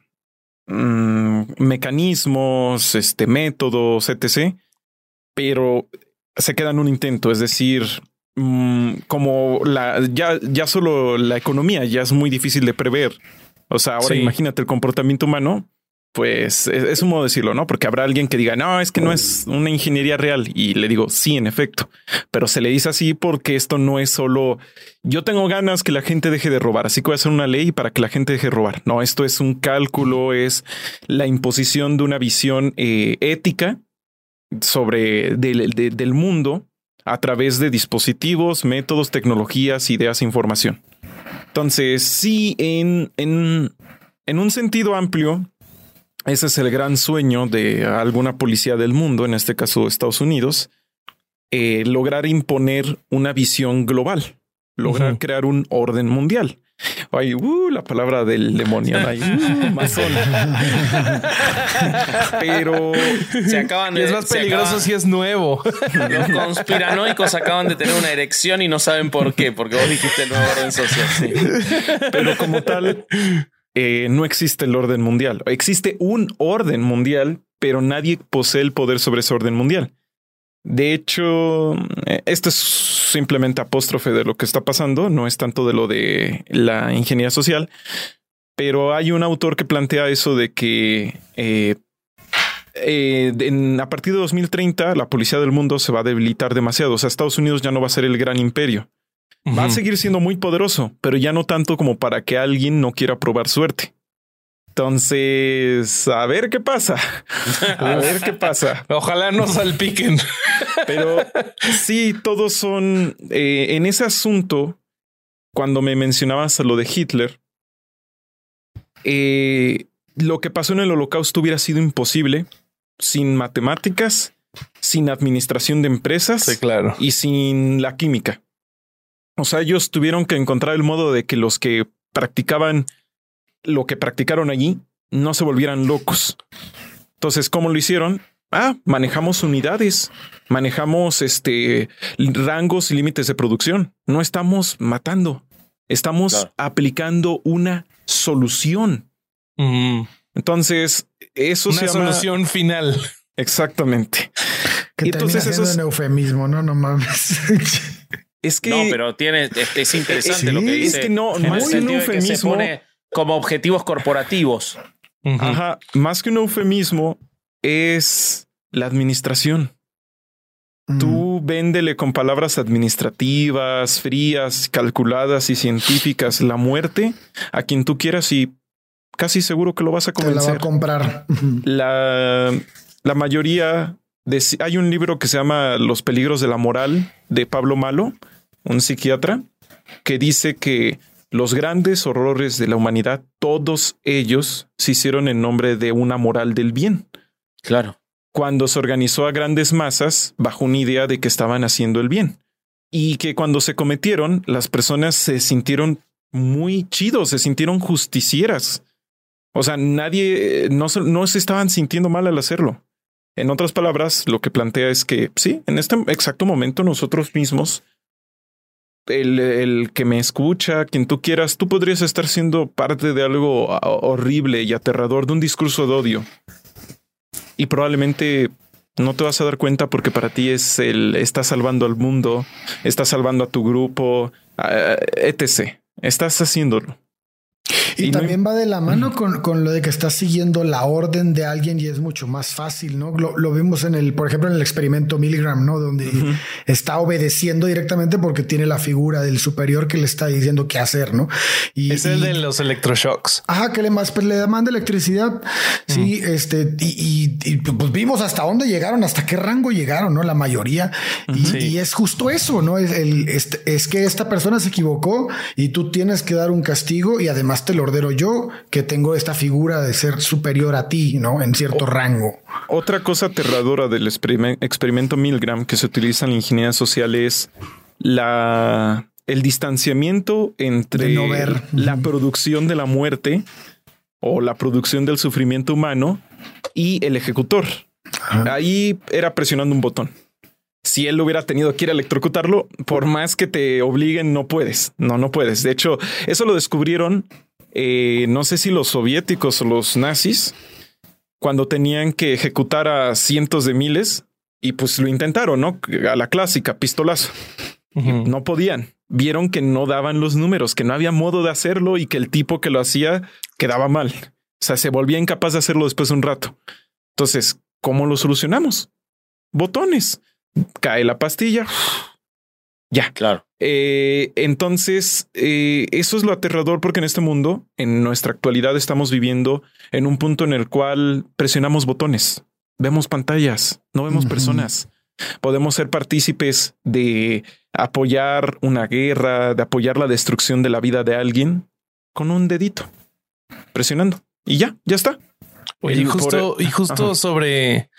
mm, mecanismos, este, métodos, etc. Pero se queda en un intento, es decir, mm, como la ya, ya solo la economía ya es muy difícil de prever. O sea, ahora imagínate el comportamiento humano pues es, un modo de decirlo, ¿no? Porque habrá alguien que diga, no, es que no es una ingeniería real. Y le digo, sí, en efecto, pero se le dice así porque esto no es solo yo tengo ganas que la gente deje de robar, así que voy a hacer una ley para que la gente deje de robar. No, esto es un cálculo, es la imposición de una visión eh, ética sobre del mundo a través de dispositivos, métodos, tecnologías, ideas, información. Entonces, sí, en, en, en un sentido amplio, ese es el gran sueño de alguna policía del mundo, en este caso Estados Unidos, eh, lograr imponer una visión global, lograr crear un orden mundial. Ay, uh, la palabra del demonio. Ay, uh, Pero se acaban de, es más peligroso si es nuevo. Los conspiranoicos acaban de tener una erección y no saben por qué, porque vos dijiste el nuevo orden social. Pero como tal, eh, no existe el orden mundial. Existe un orden mundial, pero nadie posee el poder sobre ese orden mundial. De hecho, eh, esto es simplemente apóstrofe de lo que está pasando, no es tanto de lo de la ingeniería social, pero hay un autor que plantea eso de que eh, a partir de 2030 la policía del mundo se va a debilitar demasiado. O sea, Estados Unidos ya no va a ser el gran imperio. Va a seguir siendo muy poderoso, pero ya no tanto como para que alguien no quiera probar suerte. Entonces, a ver qué pasa. A ver qué pasa. Ojalá no salpiquen. Pero sí, todos son eh, en ese asunto. Cuando me mencionabas lo de Hitler, eh, lo que pasó en el holocausto hubiera sido imposible sin matemáticas, sin administración de empresas claro. y sin la química. O sea, ellos tuvieron que encontrar el modo de que los que practicaban lo que practicaron allí no se volvieran locos. Entonces, ¿cómo lo hicieron? Ah, manejamos unidades, manejamos este rangos y límites de producción. No estamos matando, estamos aplicando una solución. Entonces, eso una se llama... solución final. Exactamente. Que y entonces eso es un eufemismo, no, no mames. Es que no, pero tiene es, interesante lo que dice. Es que no, más que un eufemismo. se pone como objetivos corporativos. Ajá, más que un eufemismo es la administración. Tú véndele con palabras administrativas, frías, calculadas y científicas la muerte a quien tú quieras y casi seguro que lo vas a convencer. la va a comprar. La, la mayoría de, hay un libro que se llama Los peligros de la moral de Pablo Malo, un psiquiatra, que dice que los grandes horrores de la humanidad, todos ellos se hicieron en nombre de una moral del bien. Claro. Cuando se organizó a grandes masas bajo una idea de que estaban haciendo el bien. Y que cuando se cometieron, las personas se sintieron muy chidos, se sintieron justicieras. O sea, nadie, no, no se estaban sintiendo mal al hacerlo. En otras palabras, lo que plantea es que sí, en este exacto momento nosotros mismos el, que me escucha, quien tú quieras, tú podrías estar siendo parte de algo horrible y aterrador, de un discurso de odio. Y probablemente no te vas a dar cuenta porque para ti es el, estás salvando al mundo, estás salvando a tu grupo, etc. Estás haciéndolo. Y, también va de la mano con, con, lo de que estás siguiendo la orden de alguien y es mucho más fácil, ¿no? Lo, lo vimos en el, por ejemplo, en el experimento Milgram, ¿no? Donde está obedeciendo directamente porque tiene la figura del superior que le está diciendo qué hacer, ¿no? Y, es el de los electroshocks. Ajá, que le, más, pues, le manda electricidad. Sí, este, y, pues vimos hasta dónde llegaron, hasta qué rango llegaron, ¿no? La mayoría. Y, es justo eso, ¿no? Es, el, es, es que esta persona se equivocó y tú tienes que dar un castigo y además te lo ordeno yo que tengo esta figura de ser superior a ti, ¿no? En cierto rango. Otra cosa aterradora del experimento Milgram que se utiliza en la ingeniería social es la, el distanciamiento entre la producción de la muerte o la producción del sufrimiento humano y el ejecutor. Ahí era presionando un botón. Si él hubiera tenido que ir a electrocutarlo, por más que te obliguen, no puedes. No, no puedes. De hecho, eso lo descubrieron eh, no sé si los soviéticos o los nazis, cuando tenían que ejecutar a cientos de miles, y pues lo intentaron, ¿no? A la clásica, pistolazo. No podían. Vieron que no daban los números, que no había modo de hacerlo y que el tipo que lo hacía quedaba mal. O sea, se volvía incapaz de hacerlo después de un rato. Entonces, ¿cómo lo solucionamos? Botones. Cae la pastilla. Ya. Claro. Eh, entonces, eh, eso es lo aterrador porque en este mundo, en nuestra actualidad, estamos viviendo en un punto en el cual presionamos botones, vemos pantallas, no vemos personas. Podemos ser partícipes de apoyar una guerra, de apoyar la destrucción de la vida de alguien con un dedito, presionando. Y ya, ya está. Oye, y justo, por- y justo Ajá. sobre,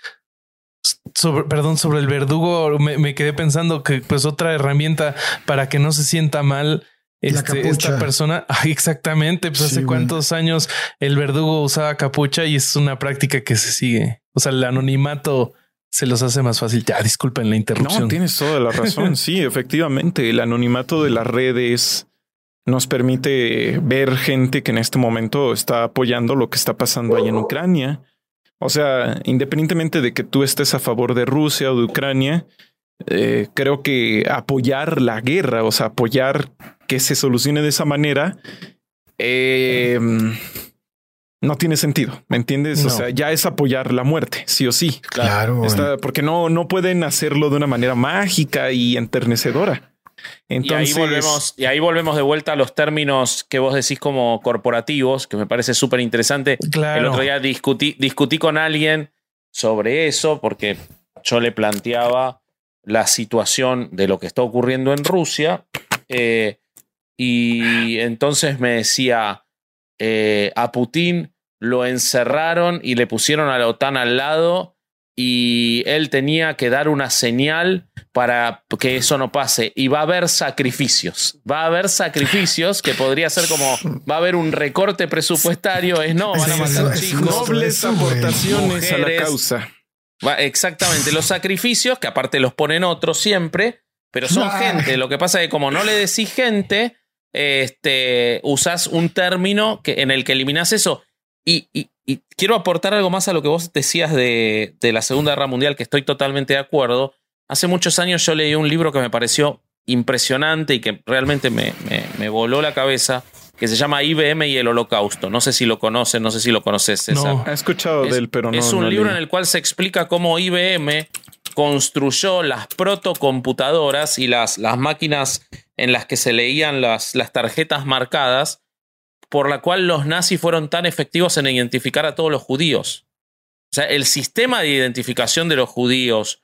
sobre, perdón, sobre el verdugo, me, me quedé pensando que pues otra herramienta para que no se sienta mal La este, esta persona. Ay, exactamente. Pues Sí, hace cuántos años el verdugo usaba capucha y es una práctica que se sigue. O sea, el anonimato se los hace más fácil. Ya disculpen la interrupción. No, tienes toda la razón. Sí, efectivamente, el anonimato de las redes nos permite ver gente que en este momento está apoyando lo que está pasando ahí en Ucrania. O sea, independientemente de que tú estés a favor de Rusia o de Ucrania, eh, creo que apoyar la guerra, o sea, apoyar que se solucione de esa manera, eh, no tiene sentido. ¿Me entiendes? O sea, ya es apoyar la muerte, sí o sí. Claro. Está- porque no, no pueden hacerlo de una manera mágica y enternecedora. Entonces, y ahí volvemos, y ahí volvemos de vuelta a los términos que vos decís como corporativos, que me parece súper interesante. Claro. El otro día discutí, discutí con alguien sobre eso, porque yo le planteaba la situación de lo que está ocurriendo en Rusia. eh, y entonces me decía, eh, a Putin lo encerraron y le pusieron a la OTAN al lado y él tenía que dar una señal para que eso no pase. Y va a haber sacrificios. Va a haber sacrificios que podría ser como, va a haber un recorte presupuestario, es no, van a matar chicos. nobles aportaciones a la causa. Va- exactamente, los sacrificios, que aparte los ponen otros siempre, pero son Ah. gente. Lo que pasa es que como no le decís gente, este, usás un término que, en el que eliminás eso. Y, y- y quiero aportar algo más a lo que vos decías de, de la Segunda Guerra Mundial, que estoy totalmente de acuerdo. Hace muchos años yo leí un libro que me pareció impresionante y que realmente me, me- me voló la cabeza, que se llama IBM y el Holocausto. No sé si lo conocen, no sé si lo conoces, César. No. He escuchado Es, de él, pero no. es un no libro en el cual se explica cómo IBM construyó las protocomputadoras y las, las máquinas en las que se leían las, las tarjetas marcadas, por la cual los nazis fueron tan efectivos en identificar a todos los judíos. O sea, el sistema de identificación de los judíos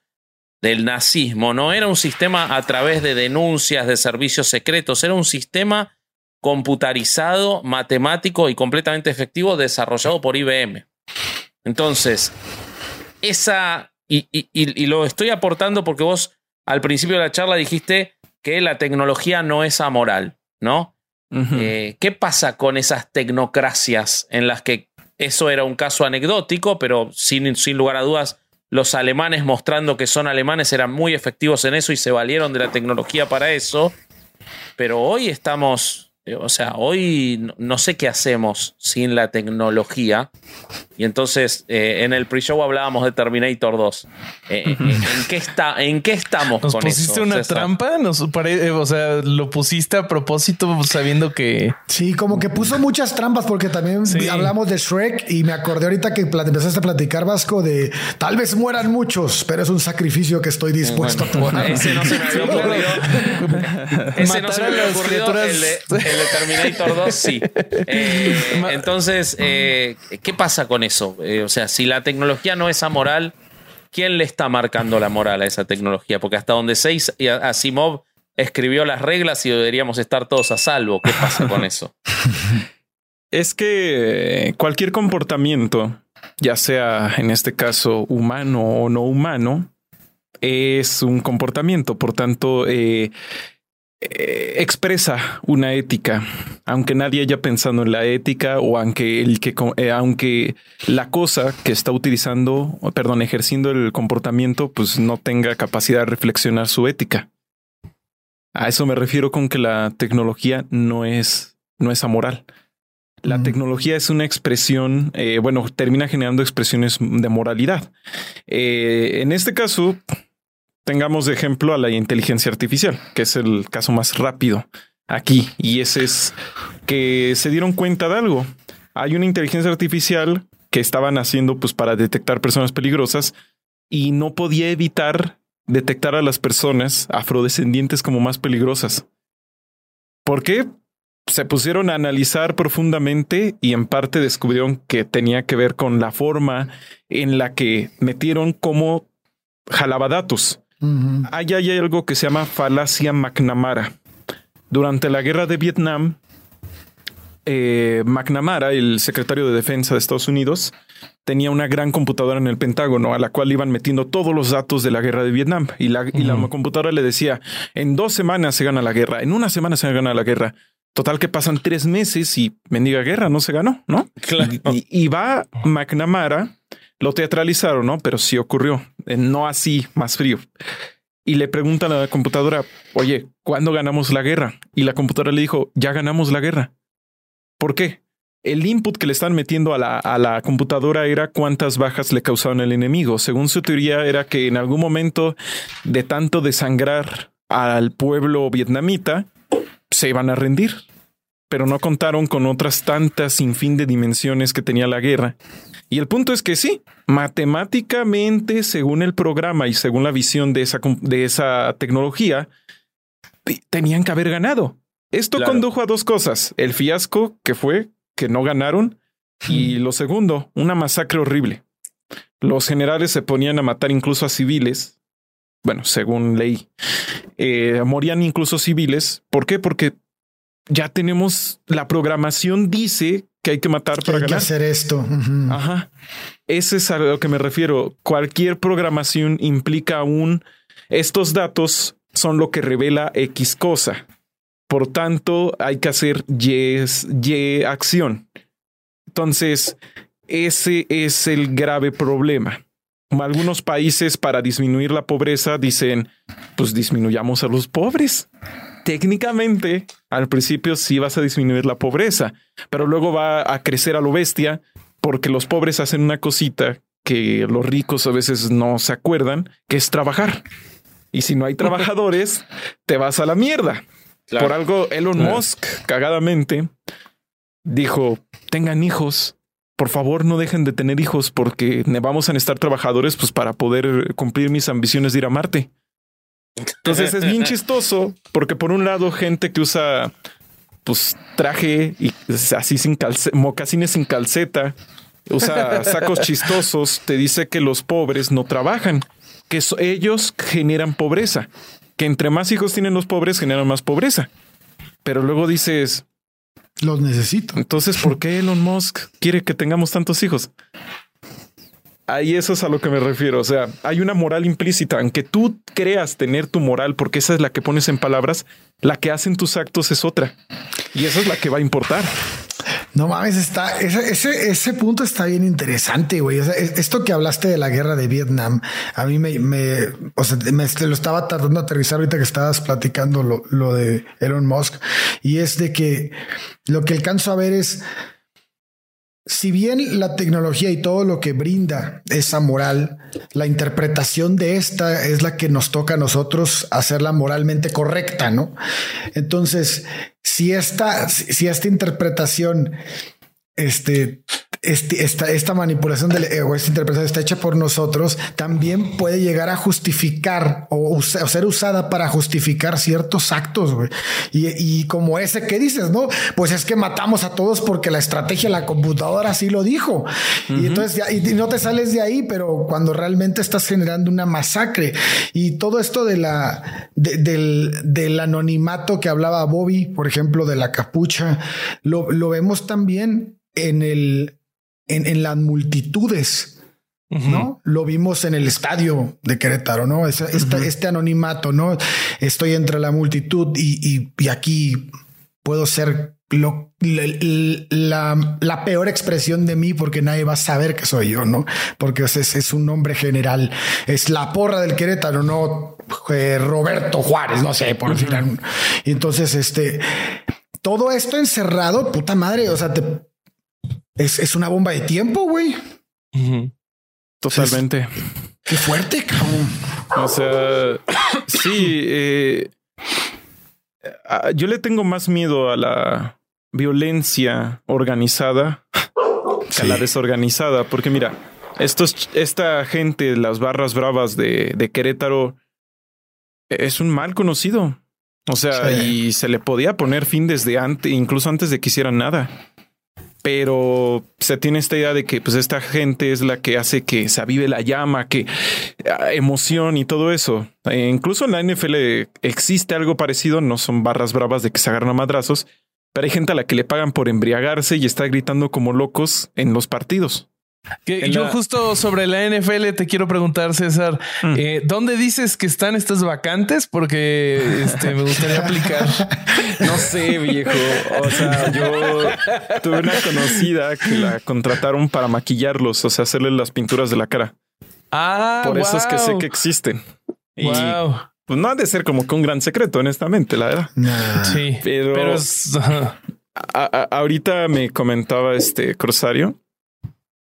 del nazismo no era un sistema a través de denuncias de servicios secretos, era un sistema computarizado, matemático y completamente efectivo desarrollado por IBM. Entonces, esa, y, lo estoy aportando porque vos al principio de la charla dijiste que la tecnología no es amoral, ¿no? Eh, ¿Qué pasa con esas tecnocracias en las que eso era un caso anecdótico, pero sin, sin lugar a dudas, los alemanes mostrando que son alemanes eran muy efectivos en eso y se valieron de la tecnología para eso? Pero hoy estamos, eh, o sea, hoy no sé qué hacemos sin la tecnología. Y entonces eh, en el pre-show hablábamos de Terminator 2. Eh, eh, ¿en, qué está, ¿En qué estamos ¿Nos con pusiste eso? una César? trampa? Nos pare- o sea, lo pusiste a propósito sabiendo que Sí, como que puso muchas trampas porque también Sí. hablamos de Shrek y me acordé ahorita que empezaste a platicar Vasco de tal vez mueran muchos, pero es un sacrificio que estoy dispuesto a tomar. Ese no se me había ocurrido. Ese no se me había las ocurrido. criaturas- El de, el de Terminator 2, sí. Eh, entonces, eh, ¿qué pasa con eso? Eh, o sea, si la tecnología no es amoral, ¿quién le está marcando la moral a esa tecnología? Porque hasta donde Seis Asimov escribió las reglas y deberíamos estar todos a salvo. ¿Qué pasa con eso? Es que cualquier comportamiento, ya sea en este caso humano o no humano, es un comportamiento. Por tanto, eh, eh, expresa una ética, aunque nadie haya pensado en la ética o aunque el que, eh, aunque la cosa que está utilizando, perdón, ejerciendo el comportamiento, pues no tenga capacidad de reflexionar su ética. A eso me refiero con que la tecnología no es, no es amoral. La Mm. tecnología es una expresión, eh, bueno, termina generando expresiones de moralidad. En este caso, tengamos de ejemplo a la inteligencia artificial, que es el caso más rápido aquí, y ese es que se dieron cuenta de algo. hay una inteligencia artificial que estaban haciendo pues para detectar personas peligrosas y no podía evitar detectar a las personas afrodescendientes como más peligrosas. ¿Por qué? Se pusieron a analizar profundamente y en parte descubrieron que tenía que ver con la forma en la que metieron como jalaba datos. Ahí hay algo que se llama falacia McNamara. Durante la guerra de Vietnam, eh, McNamara, el secretario de Defensa de Estados Unidos, tenía una gran computadora en el Pentágono a la cual iban metiendo todos los datos de la guerra de Vietnam y la, computadora le decía, en dos semanas se gana la guerra, en una semana se gana la guerra. Total que pasan tres meses y mendiga guerra no se ganó, ¿no? Y, va McNamara, lo teatralizaron, ¿no? Pero sí ocurrió, no así, más frío. Y le preguntan a la computadora, oye, ¿cuándo ganamos la guerra? Y la computadora le dijo, ya ganamos la guerra. ¿Por qué? el input que le están metiendo a la, a la computadora era cuántas bajas le causaban el enemigo. Según su teoría, era que en algún momento de tanto desangrar al pueblo vietnamita, se iban a rendir. Pero no contaron con otras tantas sin fin de dimensiones que tenía la guerra. Y el punto es que sí, matemáticamente, según el programa y según la visión de esa, de esa tecnología, tenían que haber ganado. Esto condujo a dos cosas. El fiasco que fue que no ganaron y lo segundo, una masacre horrible. Los generales se ponían a matar incluso a civiles. Bueno, según ley, eh, morían incluso civiles. ¿Por qué? Porque ya tenemos la programación dice que hay que matar para hay ganar. Que hacer esto. Ajá. Ese es a lo que me refiero. Cualquier programación implica un estos datos son lo que revela X cosa. Por tanto, hay que hacer Y, y acción. Entonces, ese es el grave problema. Algunos países para disminuir la pobreza dicen, pues disminuyamos a los pobres. Técnicamente, al principio sí vas a disminuir la pobreza, pero luego va a crecer a lo bestia porque los pobres hacen una cosita que los ricos a veces no se acuerdan, que es trabajar. Y si no hay trabajadores, te vas a la mierda. Por algo, Elon Musk, cagadamente, dijo, tengan hijos, por favor no dejen de tener hijos porque vamos a necesitar trabajadores pues para poder cumplir mis ambiciones de ir a Marte. Entonces es bien chistoso porque por un lado gente que usa pues traje y así sin calceta, mocasines sin calceta, usa sacos chistosos, te dice que los pobres no trabajan, que ellos generan pobreza que entre más hijos tienen los pobres generan más pobreza. Pero luego dices, los necesito. Entonces, ¿por qué Elon Musk quiere que tengamos tantos hijos? Ahí eso es a lo que me refiero. O sea, hay una moral implícita. Aunque tú creas tener tu moral, porque esa es la que pones en palabras, la que hacen tus actos es otra. Y esa es la que va a importar. No mames, está ese, ese, punto está bien interesante, güey. esto que hablaste de la guerra de Vietnam, a mí me, o sea, me lo estaba tratando de aterrizar ahorita que estabas platicando lo, lo de Elon Musk y es de que lo que alcanzo a ver es si bien la tecnología y todo lo que brinda esa moral, la interpretación de esta es la que nos toca a nosotros hacerla moralmente correcta, ¿no? Entonces, si esta, si esta interpretación este, este, esta, esta manipulación del, o esta interpretación está hecha por nosotros, también puede llegar a justificar o, ser usada para justificar ciertos actos. Y, como ese que dices, no, pues es que matamos a todos porque la estrategia, la computadora así lo dijo. Y entonces y no te sales de ahí, pero cuando realmente estás generando una masacre y todo esto de la, del, del anonimato que hablaba Bobby, por ejemplo, de la capucha, lo, lo vemos también en el, en, las multitudes. ¿no? Lo vimos en el estadio de Querétaro, ¿no? este anonimato, ¿no? Estoy entre la multitud y, aquí puedo ser lo, la, la, peor expresión de mí porque nadie va a saber que soy yo, ¿no? Porque es, es un nombre general. Es la porra del Querétaro, no eh, Roberto Juárez, no sé, por decir algo. Y entonces, este, todo esto encerrado, puta madre, o sea, te es, una bomba de tiempo, güey. Totalmente. qué fuerte, cabrón. O sea, sí, eh, yo le tengo más miedo a la violencia organizada a la desorganizada, porque mira, estos, esta gente, las barras bravas de, de Querétaro, es un mal conocido. O sea, y se le podía poner fin desde antes, incluso antes de que hicieran nada. Pero se tiene esta idea de que pues esta gente es la que hace que se avive la llama, que ah, emoción y todo eso. E incluso en la NFL existe algo parecido, no son barras bravas de que se agarran a madrazos, pero hay gente a la que le pagan por embriagarse y está gritando como locos en los partidos. Que yo justo sobre la NFL te quiero preguntar, César, mm. eh, ¿dónde dices que están estas vacantes? Porque este, me gustaría aplicar. No sé, viejo. O sea, yo tuve una conocida que la contrataron para maquillarlos, o sea, hacerle las pinturas de la cara. Ah, por eso es que sé que existen. Y pues no ha de ser como que un gran secreto, honestamente, la verdad. Sí, pero, ahorita me comentaba este Cruzario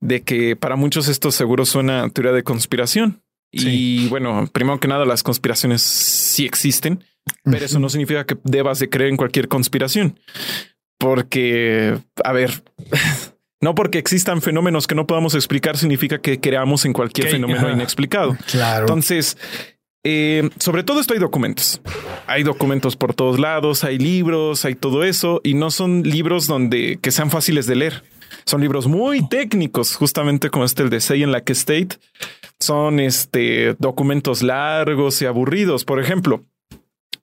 de que para muchos esto seguro suena teoría de conspiración. Y bueno, primero que nada, las conspiraciones sí existen, pero eso no significa que debas de creer en cualquier conspiración. Porque, a ver, no porque existan fenómenos que no podamos explicar significa que creamos en cualquier fenómeno inexplicado. Claro. Entonces, eh, sobre todo esto hay documentos. Hay documentos por todos lados, hay libros, hay todo eso, y no son libros donde que sean fáciles de leer. Son libros muy técnicos, justamente como este el de Say en la State. Son este documentos largos y aburridos. Por ejemplo,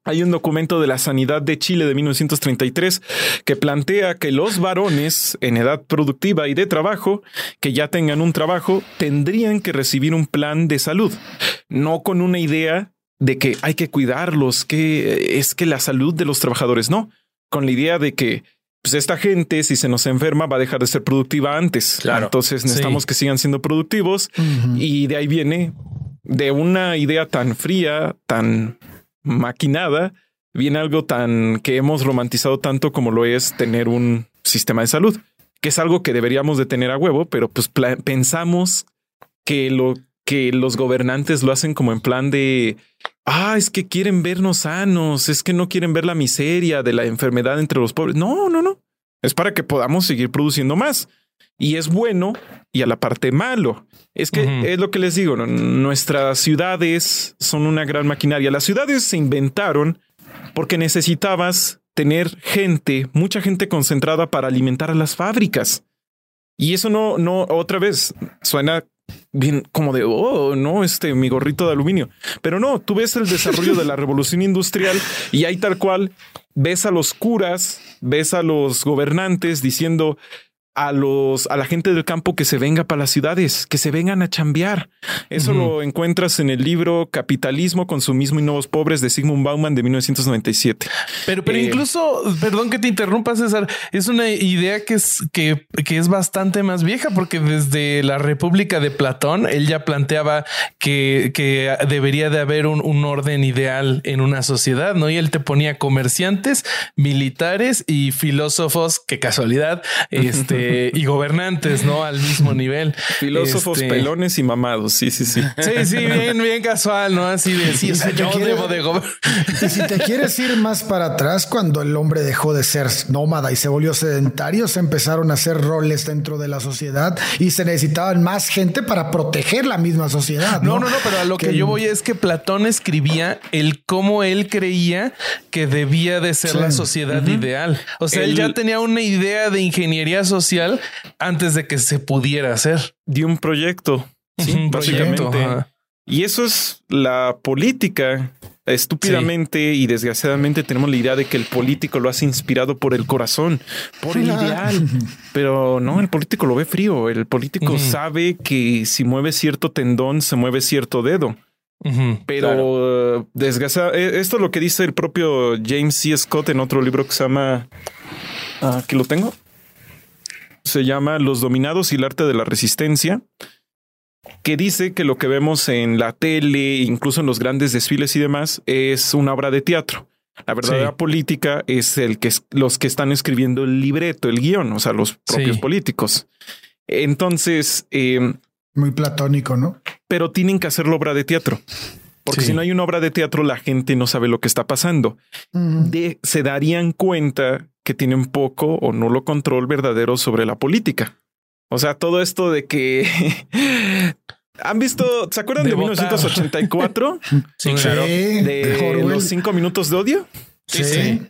hay un documento de la Sanidad de Chile de 1933 que plantea que los varones en edad productiva y de trabajo que ya tengan un trabajo tendrían que recibir un plan de salud, no con una idea de que hay que cuidarlos, que es que la salud de los trabajadores, no, con la idea de que pues esta gente, si se nos enferma, va a dejar de ser productiva antes. Claro. Entonces necesitamos que sigan siendo productivos y de ahí viene de una idea tan fría, tan maquinada, viene algo tan que hemos romantizado tanto como lo es tener un sistema de salud, que es algo que deberíamos de tener a huevo, pero pues pensamos que lo que los gobernantes lo hacen como en plan de ah, es que quieren vernos sanos, es que no quieren ver la miseria de la enfermedad entre los pobres. No, no, no. Es para que podamos seguir produciendo más. Y es bueno y a la parte malo. Es que es lo que les digo, nuestras ciudades son una gran maquinaria. Las ciudades se inventaron porque necesitabas tener gente, mucha gente concentrada para alimentar a las fábricas. Y eso no, no, otra vez suena bien como de, oh, no, este, mi gorrito de aluminio. Pero no, tú ves el desarrollo de la revolución industrial y ahí tal cual ves a los curas, ves a los gobernantes diciendo, a los a la gente del campo que se venga para las ciudades, que se vengan a chambear. Eso lo encuentras en el libro Capitalismo, Consumismo y Nuevos Pobres de Sigmund Bauman de 1997. Pero, pero eh, incluso, perdón que te interrumpa, César, es una idea que es que, que es bastante más vieja, porque desde la República de Platón él ya planteaba que, que debería de haber un, un orden ideal en una sociedad, ¿no? Y él te ponía comerciantes, militares y filósofos, qué casualidad, este eh, y gobernantes, ¿no? Al mismo nivel. Filósofos este, pelones y mamados. Sí, sí, sí. Sí, sí, bien, bien casual, ¿no? Así de sí, o sea, yo debo de Y si te quieres ir más para atrás, cuando el hombre dejó de ser nómada y se volvió sedentario, se empezaron a hacer roles dentro de la sociedad y se necesitaban más gente para proteger la misma sociedad. No, no, no, pero a lo que, yo voy es que Platón escribía el cómo él creía que debía de ser la sociedad ideal. O sea, él ya tenía una idea de ingeniería social antes de que se pudiera hacer. De un proyecto. Sí, básicamente. y eso es la política. Estúpidamente y desgraciadamente tenemos la idea de que el político lo hace inspirado por el corazón, por el ideal. Pero no, el político lo ve frío. El político sabe que si mueve cierto tendón, se mueve cierto dedo. Pero desgraciadamente, esto es lo que dice el propio James C. Scott en otro libro que se llama. Aquí lo tengo se llama Los Dominados y el Arte de la Resistencia, que dice que lo que vemos en la tele, incluso en los grandes desfiles y demás, es una obra de teatro. La verdadera política es el que los que están escribiendo el libreto, el guion, o sea, los propios políticos. Entonces, em, muy platónico, ¿no? Pero tienen que hacer la obra de teatro. Porque si no hay una obra de teatro, la gente no sabe lo que está pasando. se darían cuenta que tienen poco o nulo control verdadero sobre la política. O sea, todo esto de que han visto, ¿se acuerdan de, 1984? sí, claro. De, los cinco minutos de odio. Sí, sí,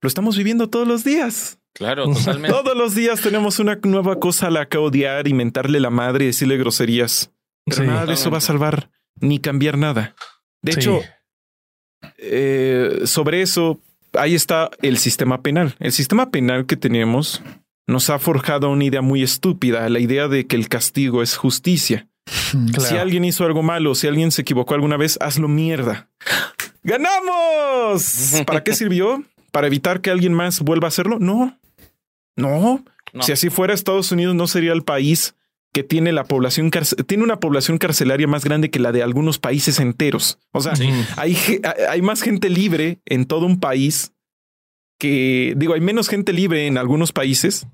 Lo estamos viviendo todos los días. Claro, totalmente. Todos los días tenemos una nueva cosa a la que odiar y mentarle la madre y decirle groserías. Pero nada de eso va a salvar ni cambiar nada. De hecho, eh, sobre eso, ahí está el sistema penal. El sistema penal que tenemos nos ha forjado una idea muy estúpida, la idea de que el castigo es justicia. Si alguien hizo algo malo, si alguien se equivocó alguna vez, hazlo mierda. ¡Ganamos! ¿Para qué sirvió? ¿Para evitar que alguien más vuelva a hacerlo? No. No. Si así fuera, Estados Unidos no sería el país que tiene la población tiene una población carcelaria más grande que la de algunos países enteros. O sea, hay, hay más gente libre en todo un país que digo, hay menos gente libre en algunos países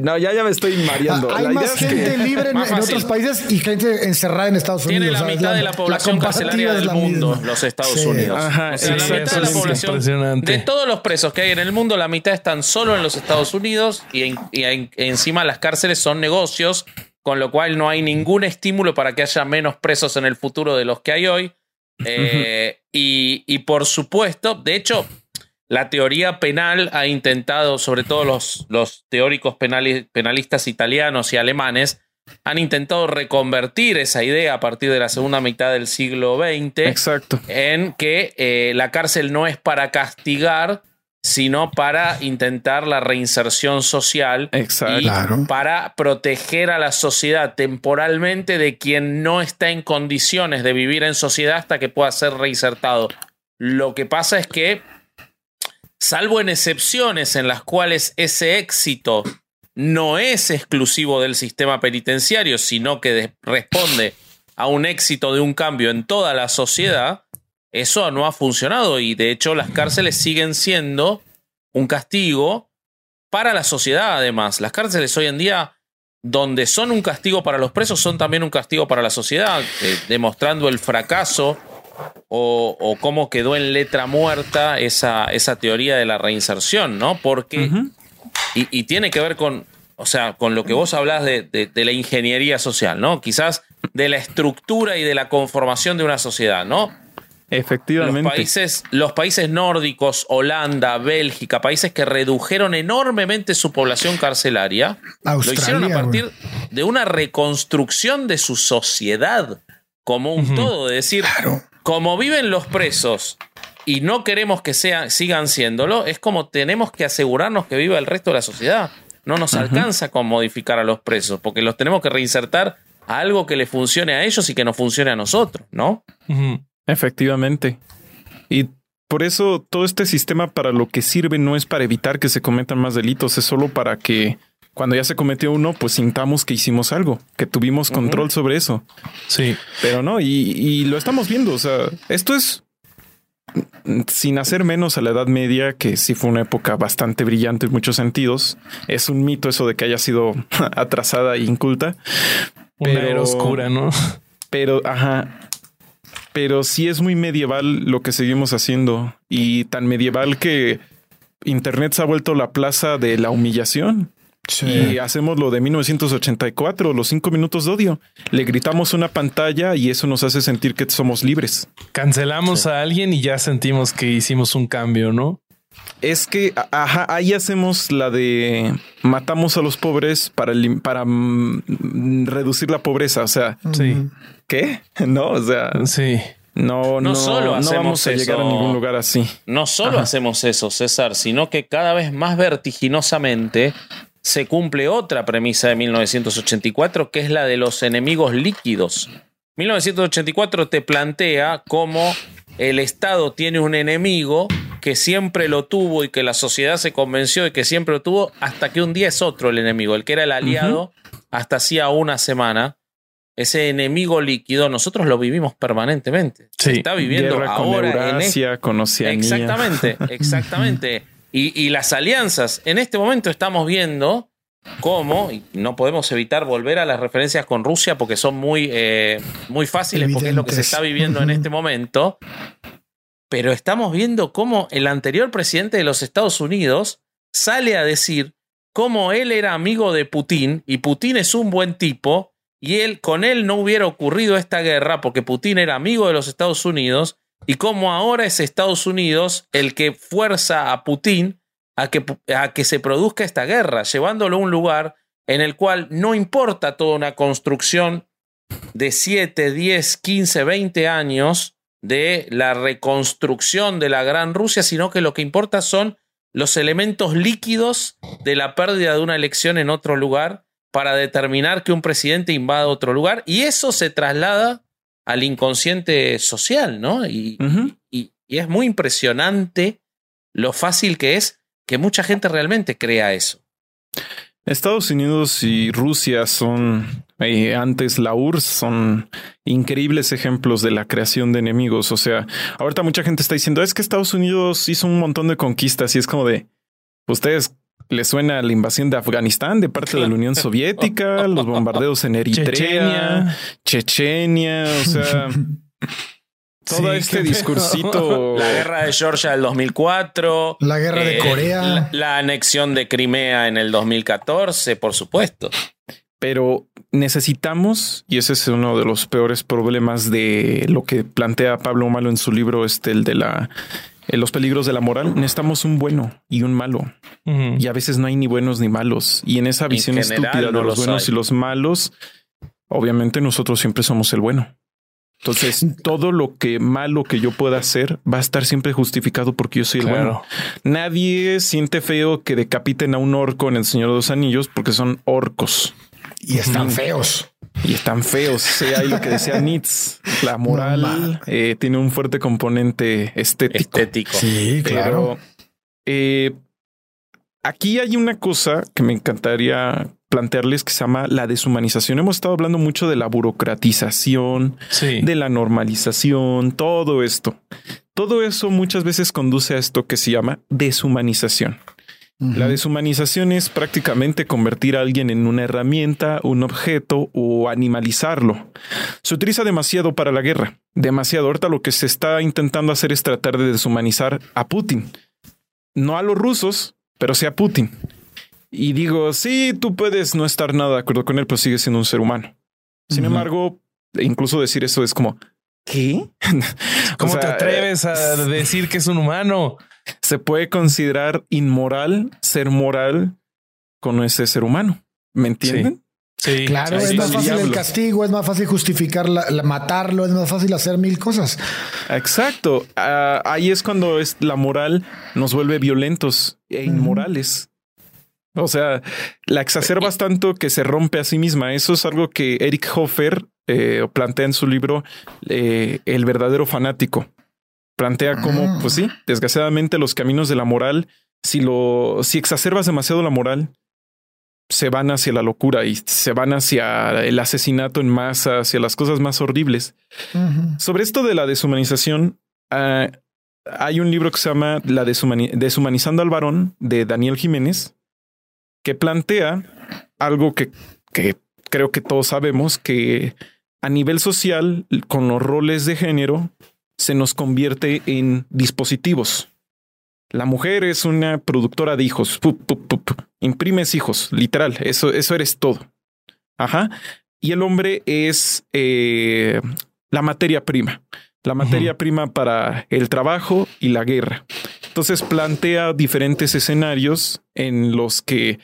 no, ya, ya me estoy mareando. Hay más gente libre en, otros países y gente encerrada en Estados Unidos. Tiene la mitad de la población carcelaria del mundo, los Estados Unidos. Ajá, la mitad de la población. De todos los presos que hay en el mundo, la mitad están solo en los Estados Unidos y, encima las cárceles son negocios, con lo cual no hay ningún estímulo para que haya menos presos en el futuro de los que hay hoy. Eh, y, y por supuesto, de hecho, la teoría penal ha intentado, sobre todo los, los teóricos penalistas italianos y alemanes, han intentado reconvertir esa idea a partir de la segunda mitad del siglo XX Exacto. en que eh, la cárcel no es para castigar, sino para intentar la reinserción social Exacto. y para proteger a la sociedad temporalmente de quien no está en condiciones de vivir en sociedad hasta que pueda ser reinsertado. Lo que pasa es que salvo en excepciones en las cuales ese éxito no es exclusivo del sistema penitenciario, sino que responde a un éxito de un cambio en toda la sociedad, eso no ha funcionado y de hecho las cárceles siguen siendo un castigo para la sociedad además. Las cárceles hoy en día, donde son un castigo para los presos, son también un castigo para la sociedad, eh, demostrando el fracaso o, cómo quedó en letra muerta esa, esa teoría de la reinserción, ¿no? Porque, y, tiene que ver con, o sea, con lo que vos hablás de, de, la ingeniería social, ¿no? Quizás de la estructura y de la conformación de una sociedad, ¿no? Efectivamente. Los países, los países nórdicos, Holanda, Bélgica, países que redujeron enormemente su población carcelaria, lo hicieron a partir de una reconstrucción de su sociedad como un todo, de decir, como viven los presos y no queremos que sean, sigan siéndolo, es como tenemos que asegurarnos que viva el resto de la sociedad. No nos alcanza con modificar a los presos, porque los tenemos que reinsertar a algo que le funcione a ellos y que nos funcione a nosotros, ¿no? Efectivamente. Y por eso todo este sistema para lo que sirve no es para evitar que se cometan más delitos, es solo para que cuando ya se cometió uno, pues sintamos que hicimos algo, que tuvimos control sobre eso. Sí. Pero no, y, lo estamos viendo. O sea, esto es sin hacer menos a la Edad Media, que sí fue una época bastante brillante en muchos sentidos. Es un mito eso de que haya sido atrasada e inculta. Pero oscura, ¿no? Pero, ajá. Pero sí es muy medieval lo que seguimos haciendo y tan medieval que Internet se ha vuelto la plaza de la humillación. Y hacemos lo de 1984, los cinco minutos de odio. Le gritamos una pantalla y eso nos hace sentir que somos libres. Cancelamos a alguien y ya sentimos que hicimos un cambio, ¿no? Es que ajá, ahí hacemos la de matamos a los pobres para, para mm, reducir la pobreza. O sea, sí. ¿Qué? No, o sea, sí. No, no, solo no vamos a llegar a ningún lugar así. No solo hacemos eso, César, sino que cada vez más vertiginosamente se cumple otra premisa de 1984, que es la de los enemigos líquidos. 1984 te plantea cómo el Estado tiene un enemigo que siempre lo tuvo y que la sociedad se convenció de que siempre lo tuvo, hasta que un día es otro el enemigo, el que era el aliado hasta hacía una semana. Ese enemigo líquido nosotros lo vivimos permanentemente. se está viviendo ahora en Exactamente, exactamente. Y, las alianzas, en este momento estamos viendo cómo, y no podemos evitar volver a las referencias con Rusia porque son muy, eh, muy fáciles porque es lo que se está viviendo en este momento, pero estamos viendo cómo el anterior presidente de los Estados Unidos sale a decir cómo él era amigo de Putin y Putin es un buen tipo y él con él no hubiera ocurrido esta guerra porque Putin era amigo de los Estados Unidos y cómo ahora es Estados Unidos el que fuerza a Putin a que, a que se produzca esta guerra, llevándolo a un lugar en el cual no importa toda una construcción de 7, 10, 15, 20 años de la reconstrucción de la Gran Rusia, sino que lo que importa son los elementos líquidos de la pérdida de una elección en otro lugar para determinar que un presidente invada otro lugar y eso se traslada al inconsciente social, ¿no? Y, y, es muy impresionante lo fácil que es que mucha gente realmente crea eso. Estados Unidos y Rusia son, eh, antes la URSS, son increíbles ejemplos de la creación de enemigos. O sea, ahorita mucha gente está diciendo, es que Estados Unidos hizo un montón de conquistas y es como de, ustedes les suena la invasión de Afganistán de parte de la Unión Soviética, los bombardeos en Eritrea, Chechenia, o sea... Todo este discursito. La guerra de Georgia del 2004. La guerra de eh, Corea. La, anexión de Crimea en el 2014, por supuesto. Pero necesitamos, y ese es uno de los peores problemas de lo que plantea Pablo Malo en su libro, este, el de la eh, los peligros de la moral, necesitamos un bueno y un malo. Y a veces no hay ni buenos ni malos. Y en esa visión estúpida de los, buenos y los malos, obviamente nosotros siempre somos el bueno. Entonces, todo lo que malo que yo pueda hacer va a estar siempre justificado porque yo soy el bueno. Nadie siente feo que decapiten a un orco en El Señor de los Anillos porque son orcos. Y están feos. Y están feos. Sí, hay lo que decía Nietzsche. La moral eh, tiene un fuerte componente estético. Estético. Sí, claro. Eh, aquí hay una cosa que me encantaría plantearles que se llama la deshumanización. Hemos estado hablando mucho de la burocratización, de la normalización, todo esto. Todo eso muchas veces conduce a esto que se llama deshumanización. La deshumanización es prácticamente convertir a alguien en una herramienta, un objeto o animalizarlo. Se utiliza demasiado para la guerra, demasiado. Ahorita lo que se está intentando hacer es tratar de deshumanizar a Putin. No a los rusos, pero sí a Putin. Y digo, sí, tú puedes no estar nada de acuerdo con él, pero sigue siendo un ser humano. Sin embargo, incluso decir eso es como, ¿qué? ¿Cómo te atreves a decir que es un humano? Se puede considerar inmoral ser moral con ese ser humano. ¿Me entienden? Sí. claro, es más fácil el castigo, es más fácil justificar la, matarlo, es más fácil hacer mil cosas. Exacto. Ah, ahí es cuando es la moral nos vuelve violentos e inmorales. O sea, la exacerbas tanto que se rompe a sí misma. Eso es algo que Eric Hoffer eh, plantea en su libro eh, El verdadero fanático. Plantea cómo, ah. pues sí, desgraciadamente los caminos de la moral, si lo, si exacerbas demasiado la moral, se van hacia la locura y se van hacia el asesinato en masa, hacia las cosas más horribles. Sobre esto de la deshumanización, ah, hay un libro que se llama La Deshumanizando al varón de Daniel Jiménez que plantea algo que, que creo que todos sabemos, que a nivel social, con los roles de género, se nos convierte en dispositivos. La mujer es una productora de hijos. Imprimes hijos, literal. Eso, eso eres todo. Ajá. Y el hombre es eh, la materia prima. La materia prima para el trabajo y la guerra. Entonces plantea diferentes escenarios en los que,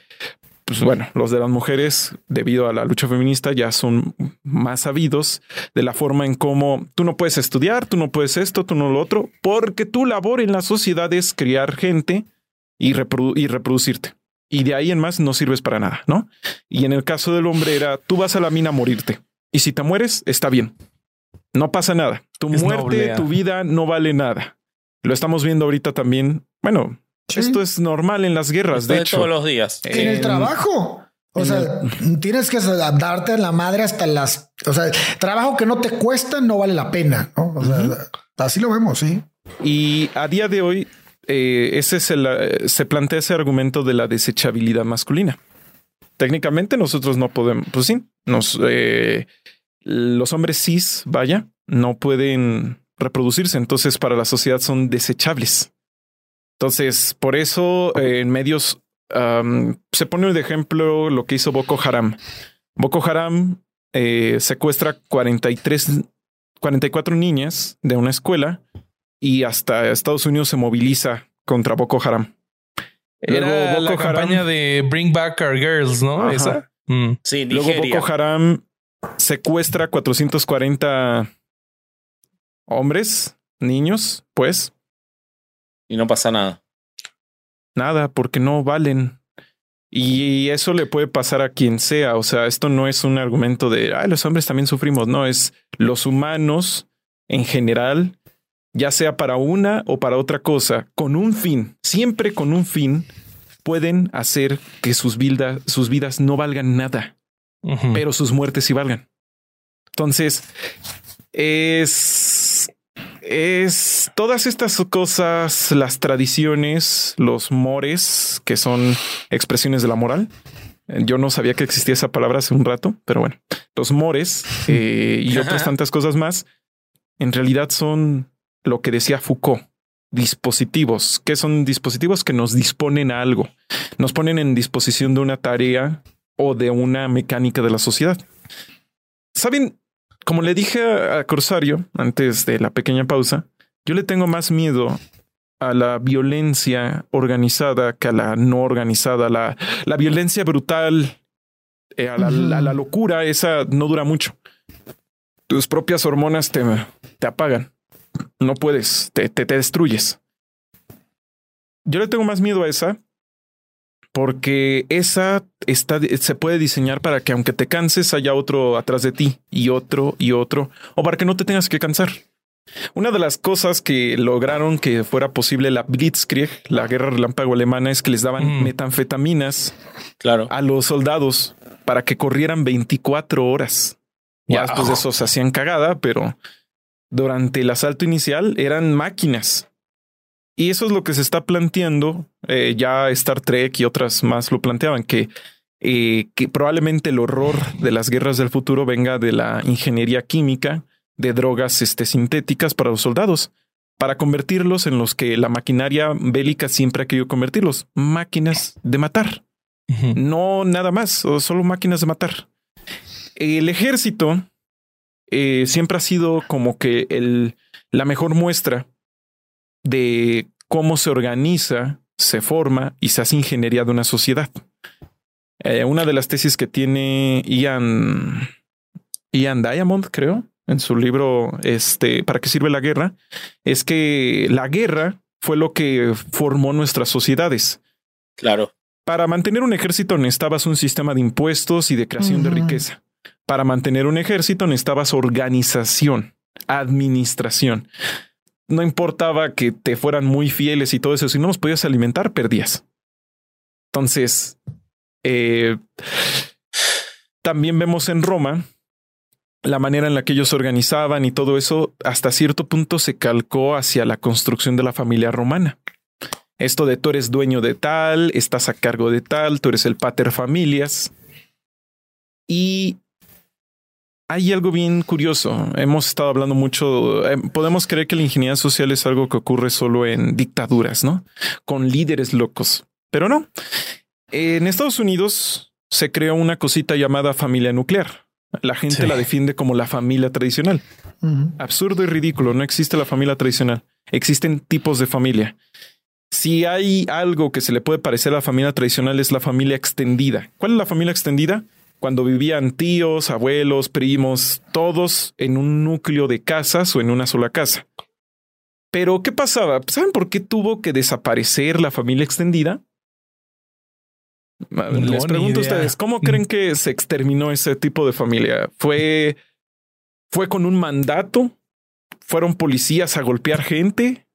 pues bueno, los de las mujeres, debido a la lucha feminista, ya son más sabidos de la forma en cómo tú no puedes estudiar, tú no puedes esto, tú no lo otro, porque tu labor en la sociedad es criar gente y, y reproducirte. Y de ahí en más no sirves para nada, ¿no? Y en el caso del hombre era, tú vas a la mina a morirte. Y si te mueres, está bien. No pasa nada. Tu muerte, tu vida no vale nada. Lo estamos viendo ahorita también. Bueno, esto es normal en las guerras, de, hecho. Todos los días. En el trabajo. O sea, tienes que darte en la madre hasta las. O sea, trabajo que no te cuesta no vale la pena. O sea, así lo vemos, sí. Y a día de hoy, eh, ese es el, eh, se plantea ese argumento de la desechabilidad masculina. Técnicamente, nosotros no podemos, pues sí, nos, eh, los hombres cis, vaya, no pueden reproducirse. Entonces, para la sociedad son desechables. Entonces, por eso eh, en medios um, se pone de ejemplo lo que hizo Boko Haram. Boko Haram eh, secuestra 43, 44 niñas de una escuela y hasta Estados Unidos se moviliza contra Boko Haram. Era Luego la Boko Haram- campaña de Bring Back Our Girls, ¿no? Ajá. Esa. Mm. Sí, Luego. Boko Haram secuestra 440 hombres, niños, pues Y no pasa nada. nada, porque no valen. Y eso le puede pasar a quien sea. O sea, esto no es un argumento de "Ay, los hombres también sufrimos. No, es los humanos en general, ya sea para una o para otra cosa, con un fin, siempre con un fin, pueden hacer que sus, vidas sus vidas no valgan nada. Pero sus muertes sí valgan. Entonces, es, es todas estas cosas, las tradiciones, los mores, que son expresiones de la moral. Yo no sabía que existía esa palabra hace un rato, pero bueno, los mores eh, y otras tantas cosas más, en realidad son lo que decía Foucault. Dispositivos, que son dispositivos que nos disponen a algo, nos ponen en disposición de una tarea o de una mecánica de la sociedad. Saben, como le dije a Corsario antes de la pequeña pausa, yo le tengo más miedo a la violencia organizada que a la no organizada, la, la violencia brutal, eh, a, la, Ujú. a la locura, esa no dura mucho. Tus propias hormonas te, te apagan. No puedes, te, te, te destruyes. Yo le tengo más miedo a esa porque esa está, se puede diseñar para que aunque te canses haya otro atrás de ti y otro y otro, o para que no te tengas que cansar. Una de las cosas que lograron que fuera posible la Blitzkrieg, la guerra relámpago alemana, es que les daban Mm. metanfetaminas Claro. a los soldados para que corrieran 24 horas. Ya Wow. después de eso se hacían cagada, pero durante el asalto inicial eran máquinas. Y eso es lo que se está planteando. eh, ya Star Trek y otras más lo planteaban, que, eh, que probablemente el horror de las guerras del futuro venga de la ingeniería química, de drogas este, sintéticas para los soldados, para convertirlos en los que la maquinaria bélica siempre ha querido convertirlos, máquinas de matar no nada más, solo máquinas de matar. El ejército eh, siempre ha sido como que el, la mejor muestra de cómo se organiza, se forma y se hace ingeniería de una sociedad. Eh, una de las tesis que tiene Ian, Ian Diamond, creo, en su libro este, ¿Para qué sirve la guerra? Es que la guerra fue lo que formó nuestras sociedades. Claro. Para mantener un ejército necesitabas un sistema de impuestos y de creación de riqueza. Para mantener un ejército necesitabas organización, administración. No importaba que te fueran muy fieles y todo eso, si no los podías alimentar, perdías. Entonces, eh, también vemos en Roma la manera en la que ellos organizaban y todo eso hasta cierto punto se calcó hacia la construcción de la familia romana. Esto de tú eres dueño de tal, estás a cargo de tal, tú eres el pater familias. Y hay algo bien curioso. Hemos estado hablando mucho. eh, podemos creer que la ingeniería social es algo que ocurre solo en dictaduras, ¿no? Con líderes locos. Pero no. En Estados Unidos se creó una cosita llamada familia nuclear. La gente Sí. la defiende como la familia tradicional. Absurdo y ridículo. No existe la familia tradicional. Existen tipos de familia. Si hay algo que se le puede parecer a la familia tradicional es la familia extendida. ¿Cuál es la familia extendida? Cuando vivían tíos, abuelos, primos, todos en un núcleo de casas o en una sola casa. Pero, ¿qué pasaba? ¿Saben por qué tuvo que desaparecer la familia extendida? No, Les pregunto a ustedes, ¿cómo creen que se exterminó ese tipo de familia? ¿Fue, fue con un mandato? ¿Fueron policías a golpear gente?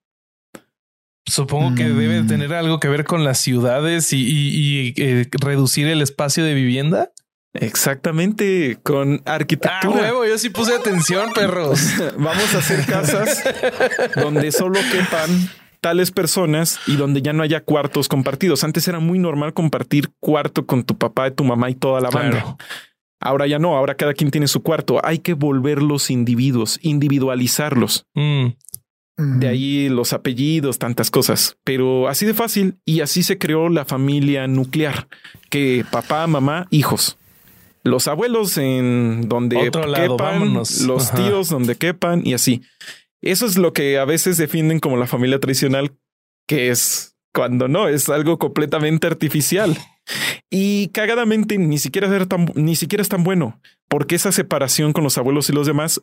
Supongo que Mm. debe tener algo que ver con las ciudades y, y- y, eh, reducir el espacio de vivienda. Exactamente, con Ah, arquitectura. huevo, yo sí puse atención, perros. Vamos a hacer casas donde solo quepan tales personas y donde ya no haya cuartos compartidos. Antes era muy normal compartir cuarto con tu papá, tu mamá y toda la banda. Claro. Ahora ya no, ahora cada quien tiene su cuarto. Hay que volverlos individuos, individualizarlos. Mm. De ahí los apellidos, tantas cosas, pero así de fácil. Y así se creó la familia nuclear, que papá, mamá, hijos. Los abuelos en donde quepan, los tíos donde quepan y así. Eso es lo que a veces definen como la familia tradicional, que es cuando no, es algo completamente artificial. Y cagadamente ni siquiera, ni siquiera es tan bueno, porque esa separación con los abuelos y los demás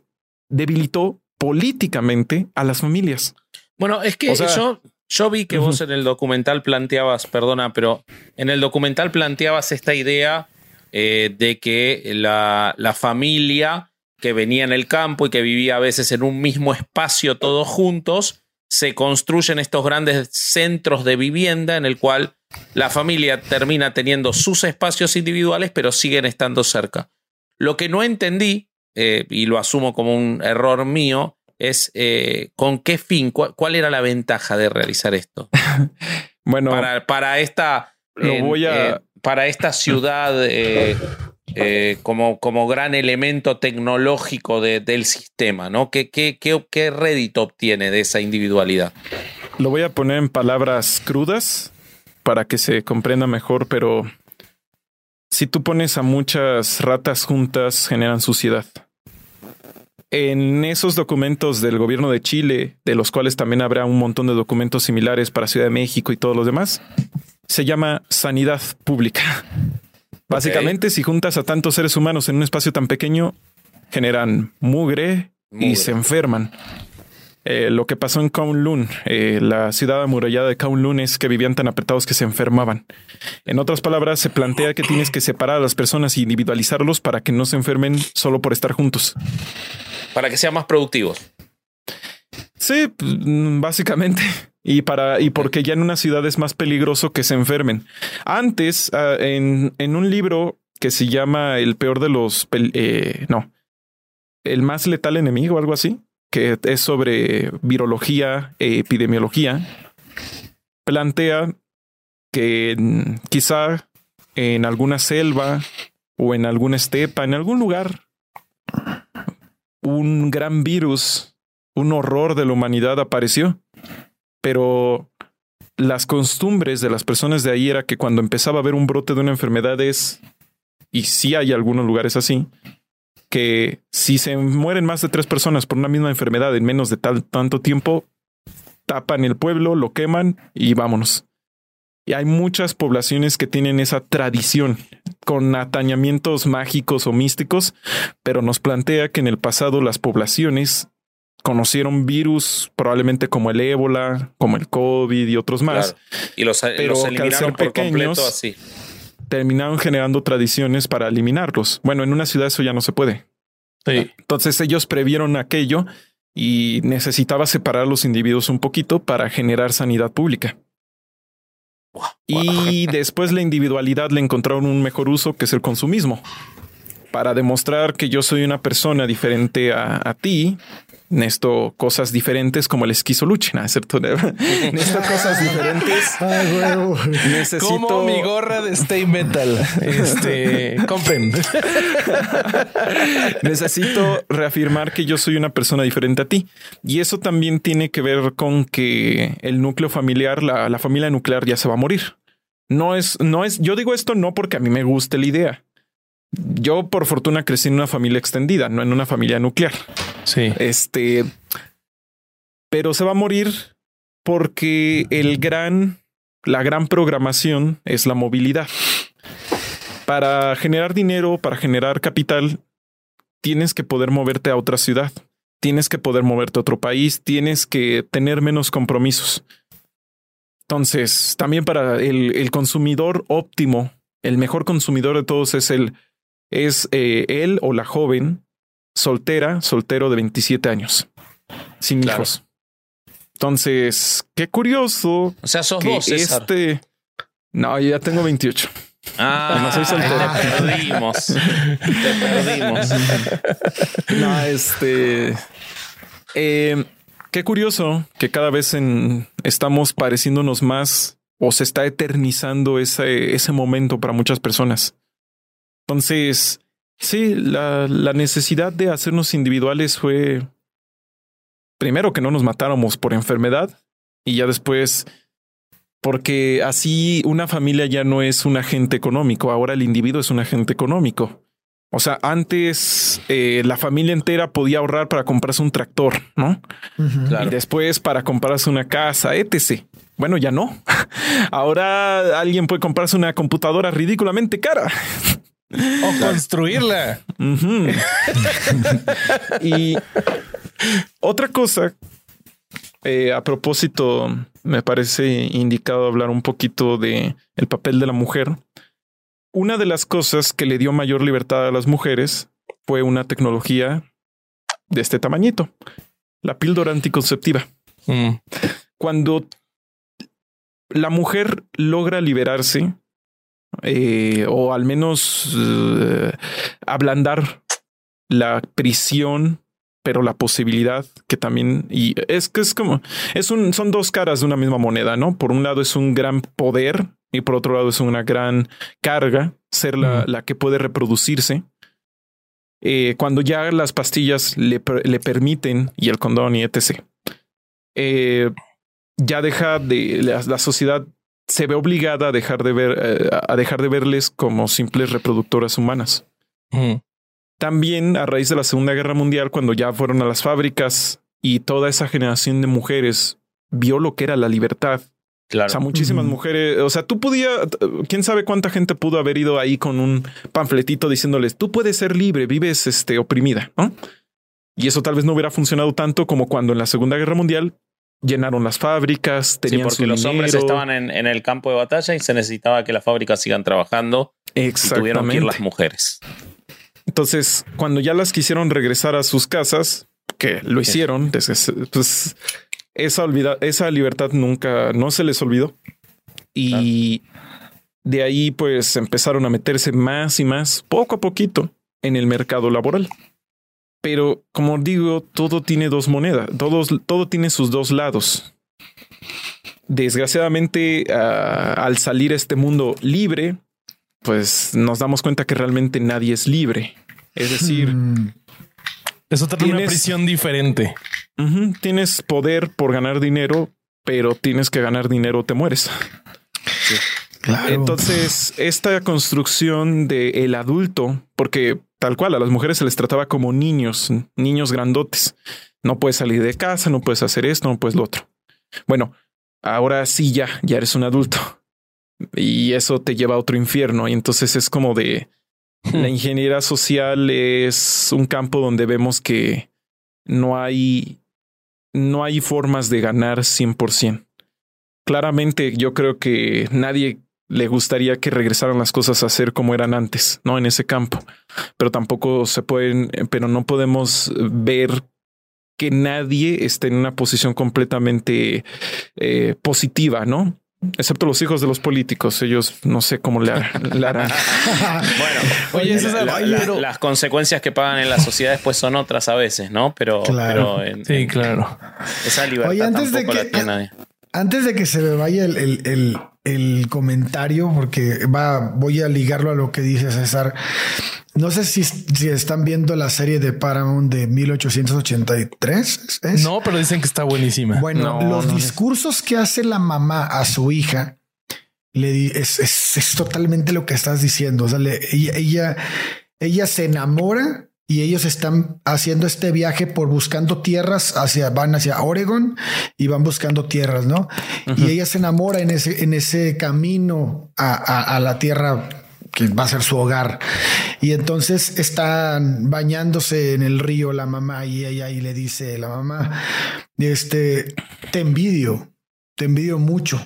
debilitó políticamente a las familias. Bueno, es que yo, yo vi que vos en el documental planteabas, perdona, pero en el documental planteabas esta idea eh, de que la, la familia que venía en el campo y que vivía a veces en un mismo espacio todos juntos, se construyen estos grandes centros de vivienda en el cual la familia termina teniendo sus espacios individuales, pero siguen estando cerca. Lo que no entendí eh, y lo asumo como un error mío, es eh, con qué fin, cuál, era la ventaja de realizar esto. bueno, para, para esta, voy a... Eh, para esta ciudad como, como gran elemento tecnológico del sistema, ¿no? ¿Qué, qué, qué, qué rédito obtiene de esa individualidad? Lo voy a poner en palabras crudas para que se comprenda mejor, pero si tú pones a muchas ratas juntas, generan suciedad. En esos documentos del gobierno de Chile, de los cuales también habrá un montón de documentos similares para Ciudad de México y todos los demás, se llama sanidad pública. Básicamente, si juntas a tantos seres humanos en un espacio tan pequeño, generan mugre. y se enferman. Eh, lo que pasó en Kowloon, eh, la ciudad amurallada de Kowloon, es que vivían tan apretados que se enfermaban. En otras palabras, se plantea que tienes que separar a las personas e individualizarlos para que no se enfermen solo por estar juntos. Para que sean más productivos. Sí, pues, básicamente. Y para y porque ya en una ciudad es más peligroso que se enfermen. Antes, ah, en, en, un libro que se llama El peor de los eh, no, el más letal enemigo, algo así que es sobre virología e epidemiología, plantea que quizá en alguna selva o en alguna estepa, en algún lugar, un gran virus, un horror de la humanidad apareció. Pero las costumbres de las personas de ahí era que cuando empezaba a haber un brote de una enfermedad es, y sí hay algunos lugares así, que si se mueren más de tres personas por una misma enfermedad en menos de tal, tanto tiempo, tapan el pueblo, lo queman y vámonos. Y hay muchas poblaciones que tienen esa tradición con atañamientos mágicos o místicos, pero nos plantea que en el pasado las poblaciones conocieron virus probablemente como el ébola, como el COVID y otros más. Y los, pero los eliminaron por completo así terminaron generando tradiciones para eliminarlos. Bueno, en una ciudad eso ya no se puede. Entonces ellos previeron aquello y necesitaba separar a los individuos un poquito para generar sanidad pública. Y después la individualidad le encontraron un mejor uso que es el consumismo. Para demostrar que yo soy una persona diferente a, a ti, Necesito cosas diferentes como el esquizoluche, ¿no? ¿cierto? Necesito cosas diferentes. Necesito como mi gorra de Stay Metal. Este compren. Necesito reafirmar que yo soy una persona diferente a ti. Y eso también tiene que ver con que el núcleo familiar, la, la familia nuclear ya se va a morir. No es, no es, yo digo esto no porque a mí me guste la idea. Yo, por fortuna, crecí en una familia extendida, no en una familia nuclear. Sí. Este, pero se va a morir porque el gran, la gran programación es la movilidad. Para generar dinero, para generar capital, tienes que poder moverte a otra ciudad, tienes que poder moverte a otro país, tienes que tener menos compromisos. Entonces, también para el, el consumidor óptimo, el mejor consumidor de todos es el es eh, él o la joven soltera, soltero de 27 años, sin hijos. Entonces, qué curioso. O sea, sos vos, Este. No, yo ya tengo 28. Ah, no soy soltero. Te perdimos. te perdimos. No, este. Eh, qué curioso que cada vez en, estamos pareciéndonos más o se está eternizando ese, ese momento para muchas personas. Entonces, sí, la, necesidad de hacernos individuales fue primero que no nos matáramos por enfermedad y ya después porque así una familia ya no es un agente económico, ahora el individuo es un agente económico. O sea, antes eh, la familia entera podía ahorrar para comprarse un tractor, ¿no? Y después para comprarse una casa, etc. Bueno, ya no. Ahora alguien puede comprarse una computadora ridículamente cara. O construirla. y otra cosa, eh, a propósito, me parece indicado hablar un poquito de el papel de la mujer. Una de las cosas que le dio mayor libertad a las mujeres fue una tecnología de este tamañito, la píldora anticonceptiva. Mm. Cuando la mujer logra liberarse, eh, o al menos eh, ablandar la prisión, pero la posibilidad que también, y es que es como, es un, son dos caras de una misma moneda, ¿no? Por un lado es un gran poder y por otro lado es una gran carga ser la, la que puede reproducirse. Eh, cuando ya las pastillas le, le, permiten y el condón y etc. Eh, ya deja de la, sociedad se ve obligada a dejar de ver eh, a dejar de verles como simples reproductoras humanas. También a raíz de la Segunda Guerra Mundial, cuando ya fueron a las fábricas y toda esa generación de mujeres vio lo que era la libertad. Claro. O sea, muchísimas mujeres, o sea, tú podías, quién sabe cuánta gente pudo haber ido ahí con un panfletito diciéndoles, tú puedes ser libre, vives este, oprimida, ¿no? Y eso tal vez no hubiera funcionado tanto como cuando en la Segunda Guerra Mundial llenaron las fábricas, tenían sí, porque los hombres estaban en, en, el campo de batalla y se necesitaba que las fábricas sigan trabajando y tuvieron que ir las mujeres. Entonces, cuando ya las quisieron regresar a sus casas, que lo hicieron, pues esa, esa libertad nunca, no se les olvidó. Y de ahí pues empezaron a meterse más y más, poco a poquito, en el mercado laboral. Pero como digo, todo tiene dos monedas, todo tiene sus dos lados. Desgraciadamente, ah, al salir a este mundo libre, pues nos damos cuenta que realmente nadie es libre. Es decir, mm. eso tiene una prisión diferente. tienes poder por ganar dinero, pero tienes que ganar dinero o te mueres. Entonces, esta construcción de el adulto, porque tal cual a las mujeres se les trataba como niños, niños grandotes. No puedes salir de casa, no puedes hacer esto, no puedes lo otro. Bueno, ahora sí ya, ya eres un adulto y eso te lleva a otro infierno. Y entonces es como de la ingeniería social es un campo donde vemos que no hay, no hay formas de ganar 100%. Claramente yo creo que nadie le gustaría que regresaran las cosas a ser como eran antes, no en ese campo, pero tampoco se pueden, pero no podemos ver que nadie esté en una posición completamente eh, positiva, ¿no? Excepto los hijos de los políticos, ellos no sé cómo le, harán. bueno, oye, las consecuencias que pagan en la sociedad después son otras a veces, ¿no? Pero, claro. sí, claro. Esa libertad antes tampoco de que, la tiene nadie. Antes de que se me vaya el, el, comentario, porque va, voy a ligarlo a lo que dice César. No sé si, si están viendo la serie de Paramount de 1883. No, pero dicen que está buenísima. Bueno, los discursos que hace la mamá a su hija le es, es, totalmente lo que estás diciendo. O sea, ella, ella, ella se enamora y ellos están haciendo este viaje por buscando tierras hacia van hacia Oregon y van buscando tierras, ¿no? Y ella se enamora en ese en ese camino a, a, la tierra que va a ser su hogar. Y entonces están bañándose en el río la mamá y ella y le dice la mamá, este, te envidio, te envidio mucho,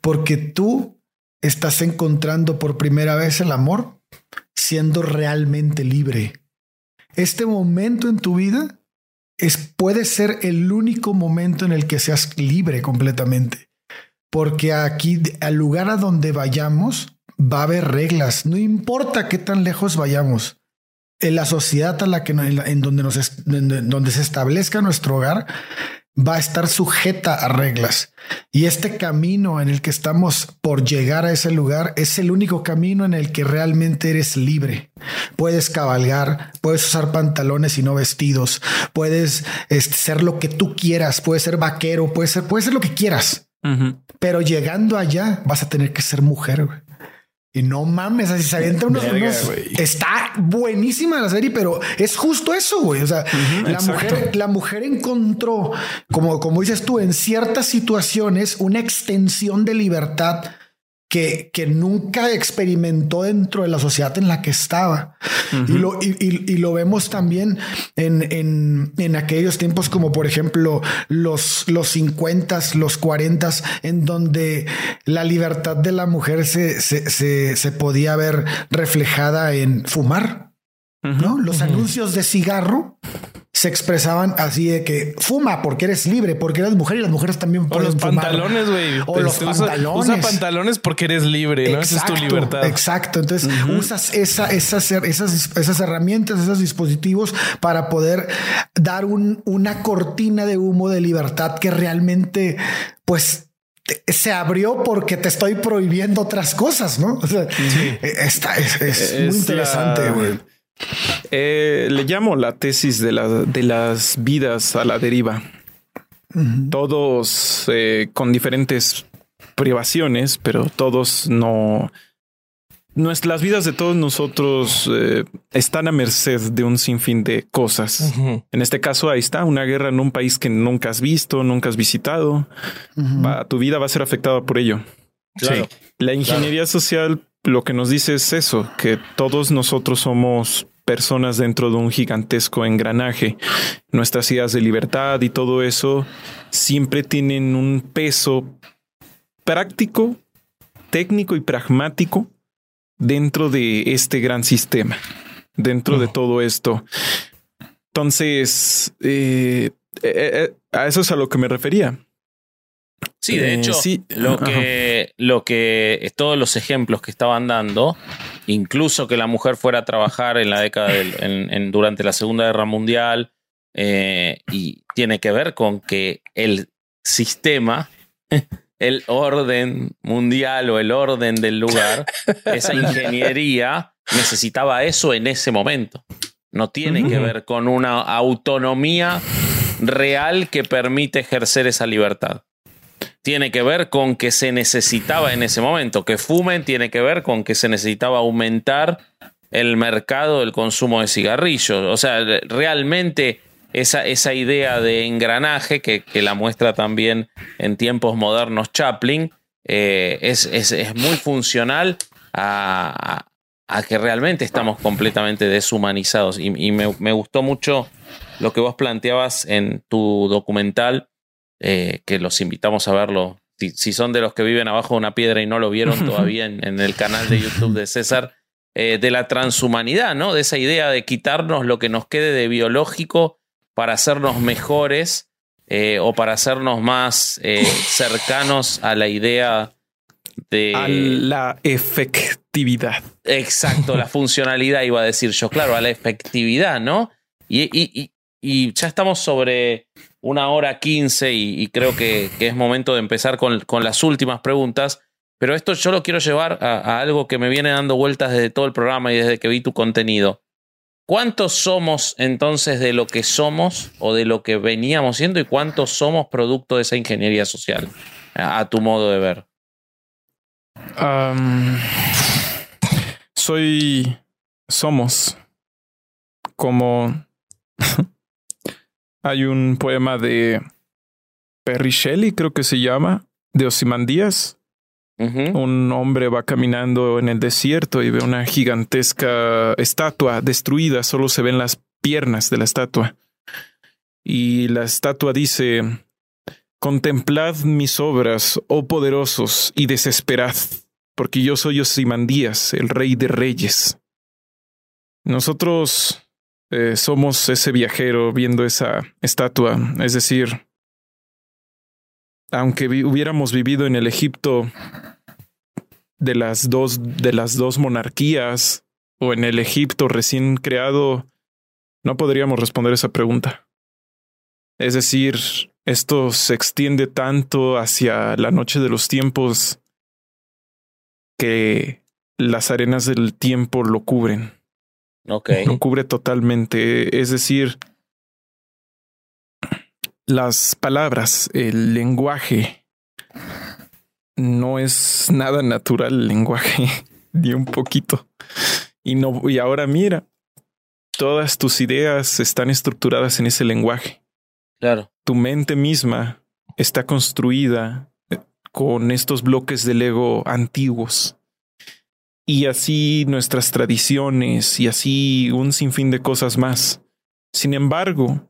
porque tú estás encontrando por primera vez el amor siendo realmente libre este momento en tu vida es, puede ser el único momento en el que seas libre completamente. Porque aquí, al lugar a donde vayamos, va a haber reglas. No importa qué tan lejos vayamos. En la sociedad a la que en, donde, nos donde se establezca nuestro hogar, va a estar sujeta a reglas. Y este camino en el que estamos por llegar a ese lugar es el único camino en el que realmente eres libre. Puedes cabalgar, puedes usar pantalones y no vestidos, puedes este, ser lo que tú quieras, puedes ser vaquero, puedes ser, puedes ser lo que quieras. Pero llegando allá vas a tener que ser mujer. Y no mames, así se avienta unos, Está buenísima la serie, pero es justo eso, güey. O sea, la, mujer, la mujer encontró, como, como dices tú, en ciertas situaciones, una extensión de libertad que, que, nunca experimentó dentro de la sociedad en la que estaba. y, lo, y, y, lo vemos también en, en, en, aquellos tiempos como por ejemplo los, los 50, los 40, en donde la libertad de la mujer se, se, se, se podía ver reflejada en fumar. ¿No? Los anuncios de cigarro se expresaban así de que fuma porque eres libre, porque eres mujer y las mujeres también pueden o los pantalones, güey. O los pantalones. Usa pantalones porque eres libre, ¿no? Esa es tu libertad. Exacto. Entonces usas esa, esas, esas, esas herramientas, esos dispositivos para poder dar un, una cortina de humo de libertad que realmente, pues, se abrió porque te estoy prohibiendo otras cosas, ¿no? O sea, e, esta es, muy interesante, güey. Eh, le llamo la tesis de, de, las vidas a la deriva. Todos eh, con diferentes privaciones, pero todos no... Nuestras vidas de todos nosotros eh, están a merced de un sinfín de cosas. En este caso, ahí está una guerra en un país que nunca has visto, nunca has visitado. tu vida va a ser afectada por ello. Sí. La ingeniería social lo que nos dice es eso, que todos nosotros somos personas dentro de un gigantesco engranaje. Nuestras ideas de libertad y todo eso siempre tienen un peso práctico, técnico y pragmático dentro de este gran sistema, dentro de todo esto. Entonces, eh, eh, eh, a eso es a lo que me refería. Sí, de hecho, lo, que, lo que todos los ejemplos que estaban dando, incluso que la mujer fuera a trabajar en la década del, durante la Segunda Guerra Mundial, eh, y tiene que ver con que el sistema, el orden mundial o el orden del lugar, esa ingeniería necesitaba eso en ese momento. No tiene que ver con una autonomía real que permite ejercer esa libertad tiene que ver con que se necesitaba en ese momento. Que fumen tiene que ver con que se necesitaba aumentar el mercado del consumo de cigarrillos. O sea, realmente esa, esa idea de engranaje que, la muestra también en tiempos modernos Chaplin eh, es, es, muy funcional a, que realmente estamos completamente deshumanizados. Y, me, me gustó mucho lo que vos planteabas en tu documental eh, que los invitamos a verlo. Si, son de los que viven abajo de una piedra y no lo vieron todavía en, el canal de YouTube de César, eh, de la transhumanidad, ¿no? De esa idea de quitarnos lo que nos quede de biológico para hacernos mejores eh, o para hacernos más cercanos a la idea de... A la efectividad. Exacto, la funcionalidad iba a decir yo, claro, a la efectividad, ¿no? y, y ya estamos sobre una hora quince y, creo que, es momento de empezar con, las últimas preguntas. Pero esto yo lo quiero llevar a, algo que me viene dando vueltas desde todo el programa y desde que vi tu contenido. ¿Cuántos somos entonces de lo que somos o de lo que veníamos siendo y cuántos somos producto de esa ingeniería social, a, tu modo de ver? soy, somos como Hay un poema de Perry Shelley, creo que se llama, de Osimandías. Un hombre va caminando en el desierto y ve una gigantesca estatua destruida, solo se ven las piernas de la estatua. Y la estatua dice, Contemplad mis obras, oh poderosos, y desesperad, porque yo soy Osimandías, el rey de reyes. Nosotros eh, somos ese viajero viendo esa estatua. Es decir, aunque hubiéramos vivido en el Egipto de las dos, de las dos monarquías o en el Egipto recién creado, no podríamos responder esa pregunta. Es decir, Esto se extiende tanto hacia la noche de los tiempos que las arenas del tiempo lo cubren. Lo cubre totalmente. Es decir, las palabras, el lenguaje, no es nada natural el lenguaje, ni un poquito. Y no, y ahora mira, todas tus ideas están estructuradas en ese lenguaje. Claro. Tu mente misma está construida eh, con estos bloques de Lego antiguos. Y así nuestras tradiciones y así un sinfín de cosas más. Sin embargo,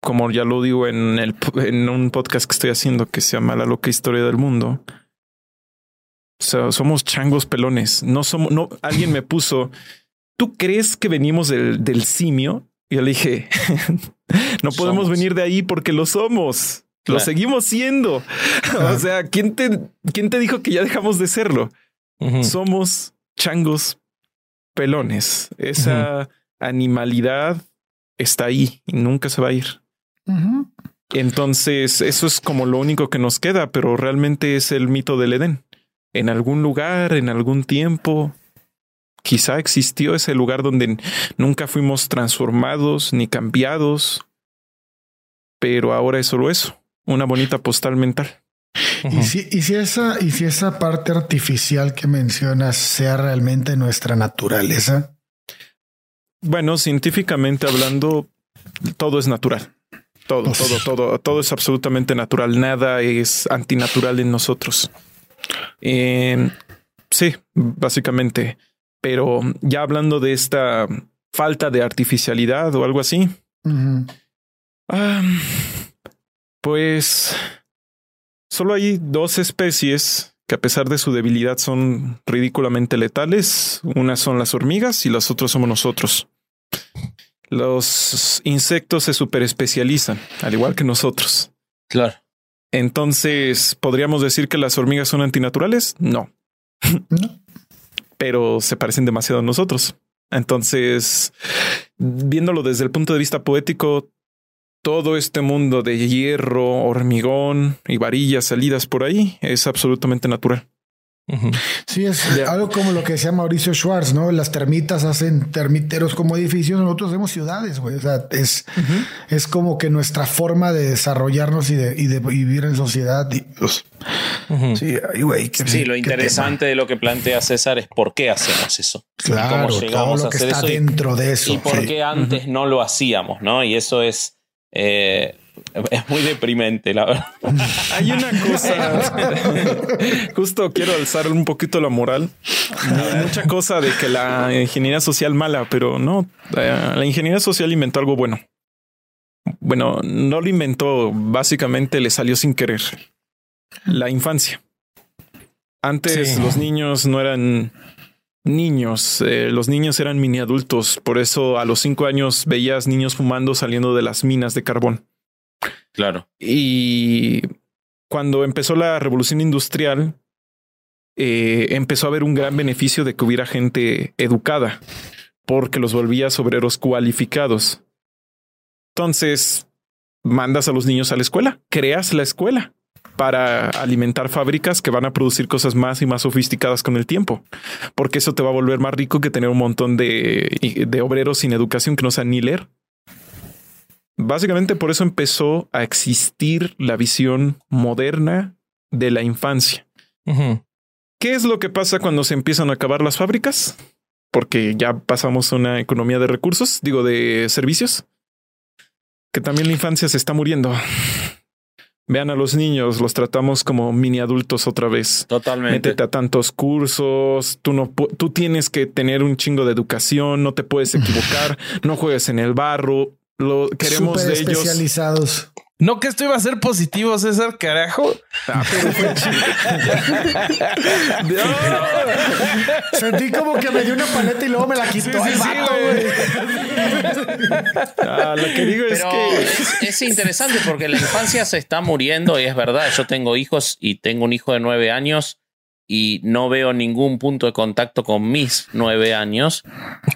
como ya lo digo en, el, en un podcast que estoy haciendo que se llama La loca historia del mundo, o sea, somos changos pelones. No somos, no, alguien me puso, ¿tú crees que venimos del, del simio? Y yo le dije, no podemos Somos. venir de ahí porque lo somos. Lo seguimos siendo. o sea, ¿quién te, ¿quién te dijo que ya dejamos de serlo? Somos changos pelones. Esa animalidad está ahí y nunca se va a ir. Entonces, eso es como lo único que nos queda, pero realmente es el mito del Edén. En algún lugar, en algún tiempo, quizá existió ese lugar donde nunca fuimos transformados ni cambiados, pero ahora es solo eso, una bonita postal mental. Y si, y si esa, y si esa parte artificial que mencionas sea realmente nuestra naturaleza, Bueno, científicamente hablando, todo es natural. Todo, Pues- todo, todo, todo es absolutamente natural. Nada es antinatural en nosotros. Eh, sí, básicamente. Pero ya hablando de esta falta de artificialidad o algo así, ah, pues solo hay dos especies que a pesar de su debilidad son ridículamente letales. Unas son las hormigas y las otras somos nosotros. Los insectos se superespecializan, al igual que nosotros. Claro. Entonces, ¿podríamos decir que las hormigas son antinaturales? No, ¿no? pero se parecen demasiado a nosotros. Entonces, viéndolo desde el punto de vista poético, todo este mundo de hierro, hormigón y varillas salidas por ahí es absolutamente natural. Sí, es algo como lo que decía Mauricio Schwartz, ¿no? Las termitas hacen termiteros como edificios, nosotros hacemos ciudades, güey. O sea, es, es como que nuestra forma de desarrollarnos y de, y de vivir en sociedad. y, pues, sí, ay, güey. qué- Sí, lo qué interesante de lo que plantea César es por qué hacemos eso. y Claro, cómo todo llegamos lo a que hacer está eso y- dentro de eso. y por sí. qué antes no lo hacíamos, ¿no? Y eso es, eh, es muy deprimente, la verdad. Hay una cosa, justo quiero alzar un poquito la moral. Hay mucha cosa de que la ingeniería social mala, pero no, eh, la ingeniería social inventó algo bueno. Bueno, no lo inventó, básicamente le salió sin querer. La infancia. Antes Sí. los niños no eran niños, eh, los niños eran mini adultos, por eso a los cinco años veías niños fumando saliendo de las minas de carbón. Claro. Y cuando empezó la revolución industrial, eh, empezó a haber un gran beneficio de que hubiera gente educada, porque los volvía obreros cualificados. Entonces, mandas a los niños a la escuela, creas la escuela para alimentar fábricas que van a producir cosas más y más sofisticadas con el tiempo, porque eso te va a volver más rico que tener un montón de, de obreros sin educación que no saben ni leer. Básicamente por eso empezó a existir la visión moderna de la infancia. ¿Qué es lo que pasa cuando se empiezan a acabar las fábricas? Porque ya pasamos a una economía de recursos, digo, de servicios, que también la infancia se está muriendo. Vean a los niños, los tratamos como mini adultos otra vez. Totalmente. Métete a tantos cursos, tú no tú tienes que tener un chingo de educación, no te puedes equivocar, no juegues en el barro. Lo queremos de ellos. especializados. No que esto iba a ser positivo, César, carajo. Ah, pero fue chido. Sentí como que me dio una paleta y luego me la quitó Sí, vato. Ah, lo que digo es que es, es interesante porque la infancia se está muriendo y es verdad. Yo tengo hijos y tengo un hijo de nueve años y no veo ningún punto de contacto con mis nueve años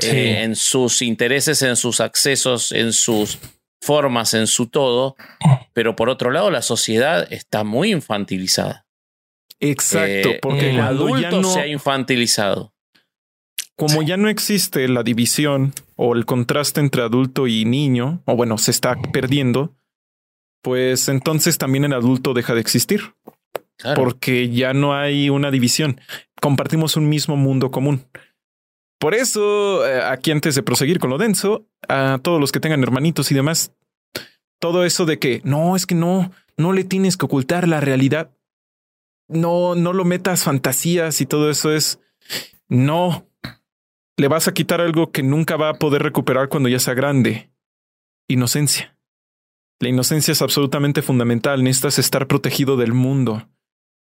Sí. eh, en sus intereses, en sus accesos, en sus formas en su todo, pero por otro lado la sociedad está muy infantilizada. Exacto, Eh, porque el adulto no, se ha infantilizado. como ya no existe la división o el contraste entre adulto y niño, o bueno, se está perdiendo, pues entonces también el adulto deja de existir. Claro. porque ya no hay una división. Compartimos un mismo mundo común. Por eso, eh, aquí antes de proseguir con lo denso, a todos los que tengan hermanitos y demás, todo eso de que no, es que no, no le tienes que ocultar la realidad. No, no lo metas fantasías y todo eso es no. Le vas a quitar algo que nunca va a poder recuperar cuando ya sea grande. Inocencia. La inocencia es absolutamente fundamental. Necesitas estar protegido del mundo.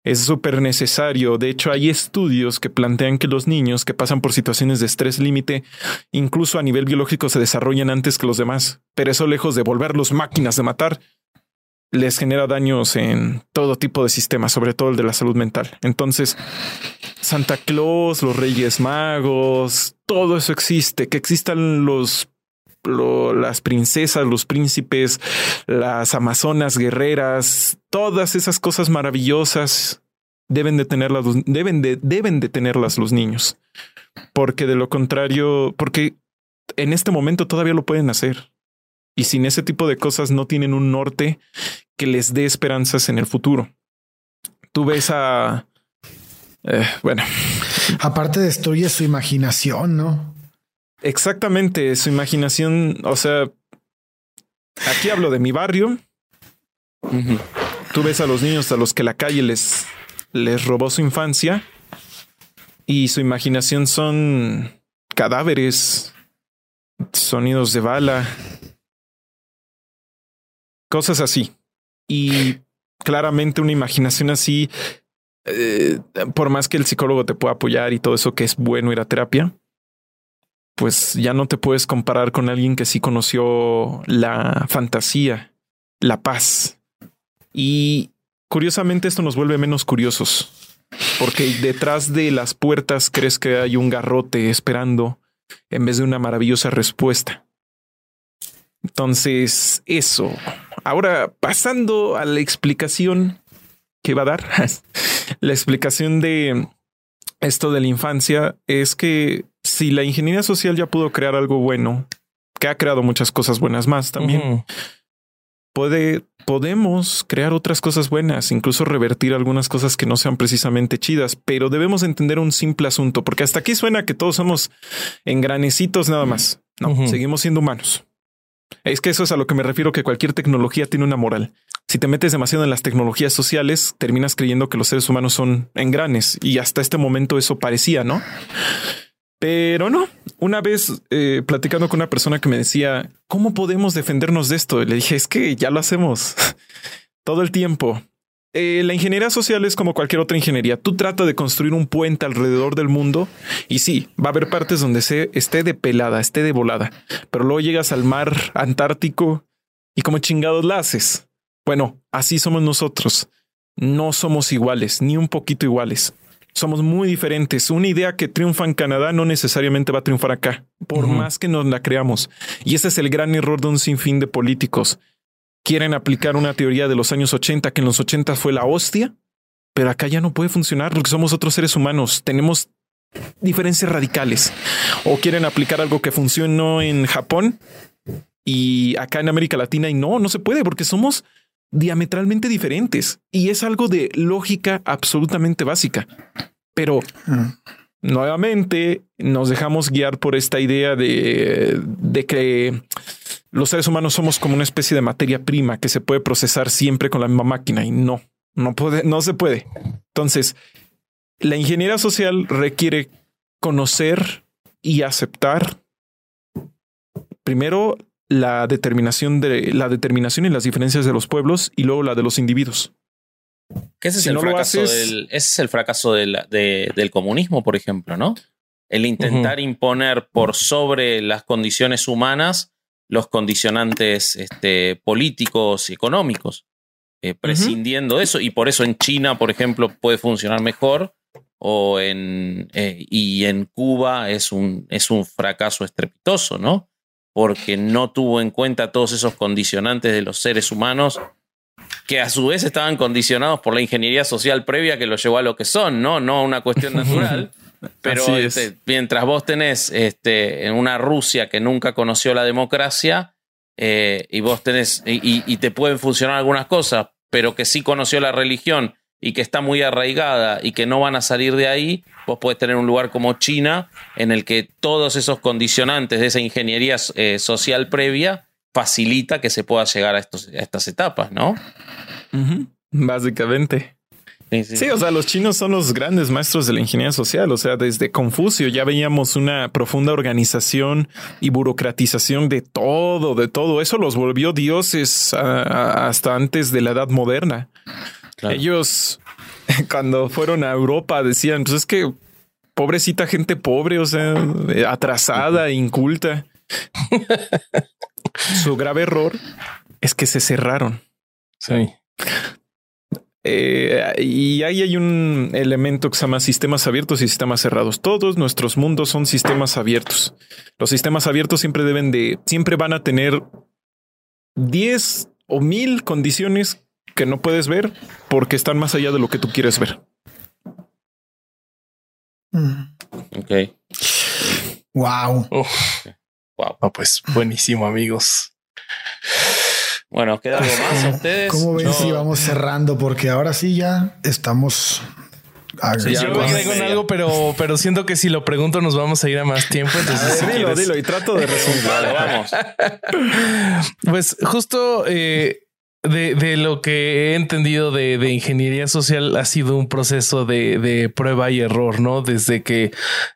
Es súper necesario. De hecho, hay estudios que plantean que los niños que pasan por situaciones de estrés límite, incluso a nivel biológico, se desarrollan antes que los demás. Pero eso, lejos de volverlos máquinas de matar, les genera daños en todo tipo de sistemas, sobre todo el de la salud mental. Entonces, Santa Claus, los Reyes Magos, todo eso existe. Que existan los las princesas, los príncipes, las amazonas guerreras, todas esas cosas maravillosas deben de tenerlas, deben de, deben de tenerlas los niños. Porque de lo contrario, porque en este momento todavía lo pueden hacer. Y sin ese tipo de cosas no tienen un norte que les dé esperanzas en el futuro. Tú ves a... eh, bueno, Aparte destruye su imaginación, ¿no? Exactamente, su imaginación, o sea, aquí hablo de mi barrio, tú ves a los niños a los que la calle les, les robó su infancia y su imaginación son cadáveres, sonidos de bala, cosas así. Y claramente una imaginación así, eh, por más que el psicólogo te pueda apoyar y todo eso que es bueno ir a terapia, pues ya no te puedes comparar con alguien que sí conoció la fantasía, la paz. Y curiosamente esto nos vuelve menos curiosos, porque detrás de las puertas crees que hay un garrote esperando en vez de una maravillosa respuesta. Entonces, eso. Ahora, pasando a la explicación que va a dar, la explicación de esto de la infancia es que si la ingeniería social ya pudo crear algo bueno, que ha creado muchas cosas buenas más también, puede, podemos crear otras cosas buenas, incluso revertir algunas cosas que no sean precisamente chidas, pero debemos entender un simple asunto, porque hasta aquí suena que todos somos engranecitos nada más. No, seguimos siendo humanos. Es que eso es a lo que me refiero, que cualquier tecnología tiene una moral. Si te metes demasiado en las tecnologías sociales, terminas creyendo que los seres humanos son engranes y hasta este momento eso parecía, ¿no? Pero no. Una vez eh, platicando con una persona que me decía, ¿cómo podemos defendernos de esto? Le dije, es que ya lo hacemos todo el tiempo. Eh, la ingeniería social es como cualquier otra ingeniería. Tú trata de construir un puente alrededor del mundo y sí, va a haber partes donde se esté de pelada, esté de volada, pero luego llegas al mar Antártico y como chingados la haces. Bueno, así somos nosotros. No somos iguales, ni un poquito iguales. Somos muy diferentes. Una idea que triunfa en Canadá no necesariamente va a triunfar acá, por más que nos la creamos. Y ese es el gran error de un sinfín de políticos. Quieren aplicar una teoría de los años 80 que en los 80 fue la hostia, pero acá ya no puede funcionar porque somos otros seres humanos. Tenemos diferencias radicales. O quieren aplicar algo que funcionó en Japón y acá en América Latina y no, no se puede porque somos diametralmente diferentes y es algo de lógica absolutamente básica. Pero Mm. nuevamente nos dejamos guiar por esta idea de, de que los seres humanos somos como una especie de materia prima que se puede procesar siempre con la misma máquina y no, no puede, no se puede. Entonces, la ingeniería social requiere conocer y aceptar primero la determinación de la determinación y las diferencias de los pueblos y luego la de los individuos. Que ese es Si el no lo fracaso, haces- del, ese es el fracaso del, de- del comunismo, por ejemplo, ¿no? El intentar imponer por sobre las condiciones humanas los condicionantes este, políticos y económicos, eh, prescindiendo de eso. Y por eso en China, por ejemplo, puede funcionar mejor. O en, eh, y en Cuba es un, es un fracaso estrepitoso, ¿no? Porque no tuvo en cuenta todos esos condicionantes de los seres humanos que a su vez estaban condicionados por la ingeniería social previa que los llevó a lo que son, ¿no? No una cuestión natural. Pero este, mientras vos tenés este, en una Rusia que nunca conoció la democracia, eh, y vos tenés, y, te pueden funcionar algunas cosas, pero que sí conoció la religión y que está muy arraigada y que no van a salir de ahí, vos podés tener un lugar como China en el que todos esos condicionantes de esa ingeniería eh, social previa facilita que se pueda llegar a, estos, a estas etapas, ¿no? Básicamente. Sí, o sea, los chinos son los grandes maestros de la ingeniería social. O sea, desde Confucio ya veíamos una profunda organización y burocratización de todo, de todo. Eso los volvió dioses hasta antes de la edad moderna. Ellos, cuando fueron a Europa, decían, pues es que pobrecita gente pobre, o sea, atrasada, inculta. Su grave error es que se cerraron. Sí. Eh, y ahí hay un elemento que se llama sistemas abiertos y sistemas cerrados. Todos nuestros mundos son sistemas abiertos. Los sistemas abiertos siempre deben de, siempre van a tener 10 o mil condiciones que no puedes ver porque están más allá de lo que tú quieres ver. Mm. Ok. Wow. Wow. pues buenísimo, amigos. Bueno, ¿queda algo más a ustedes? ¿Cómo ven si vamos cerrando? Porque ahora sí ya estamos. Sí, yo con algo, pero, pero siento que si lo pregunto nos vamos a ir a más tiempo. Entonces, dilo, dilo y trato de resumir. vamos. pues justo eh, de, de, lo que he entendido de, de, ingeniería social ha sido un proceso de, de, prueba y error, ¿no? Desde que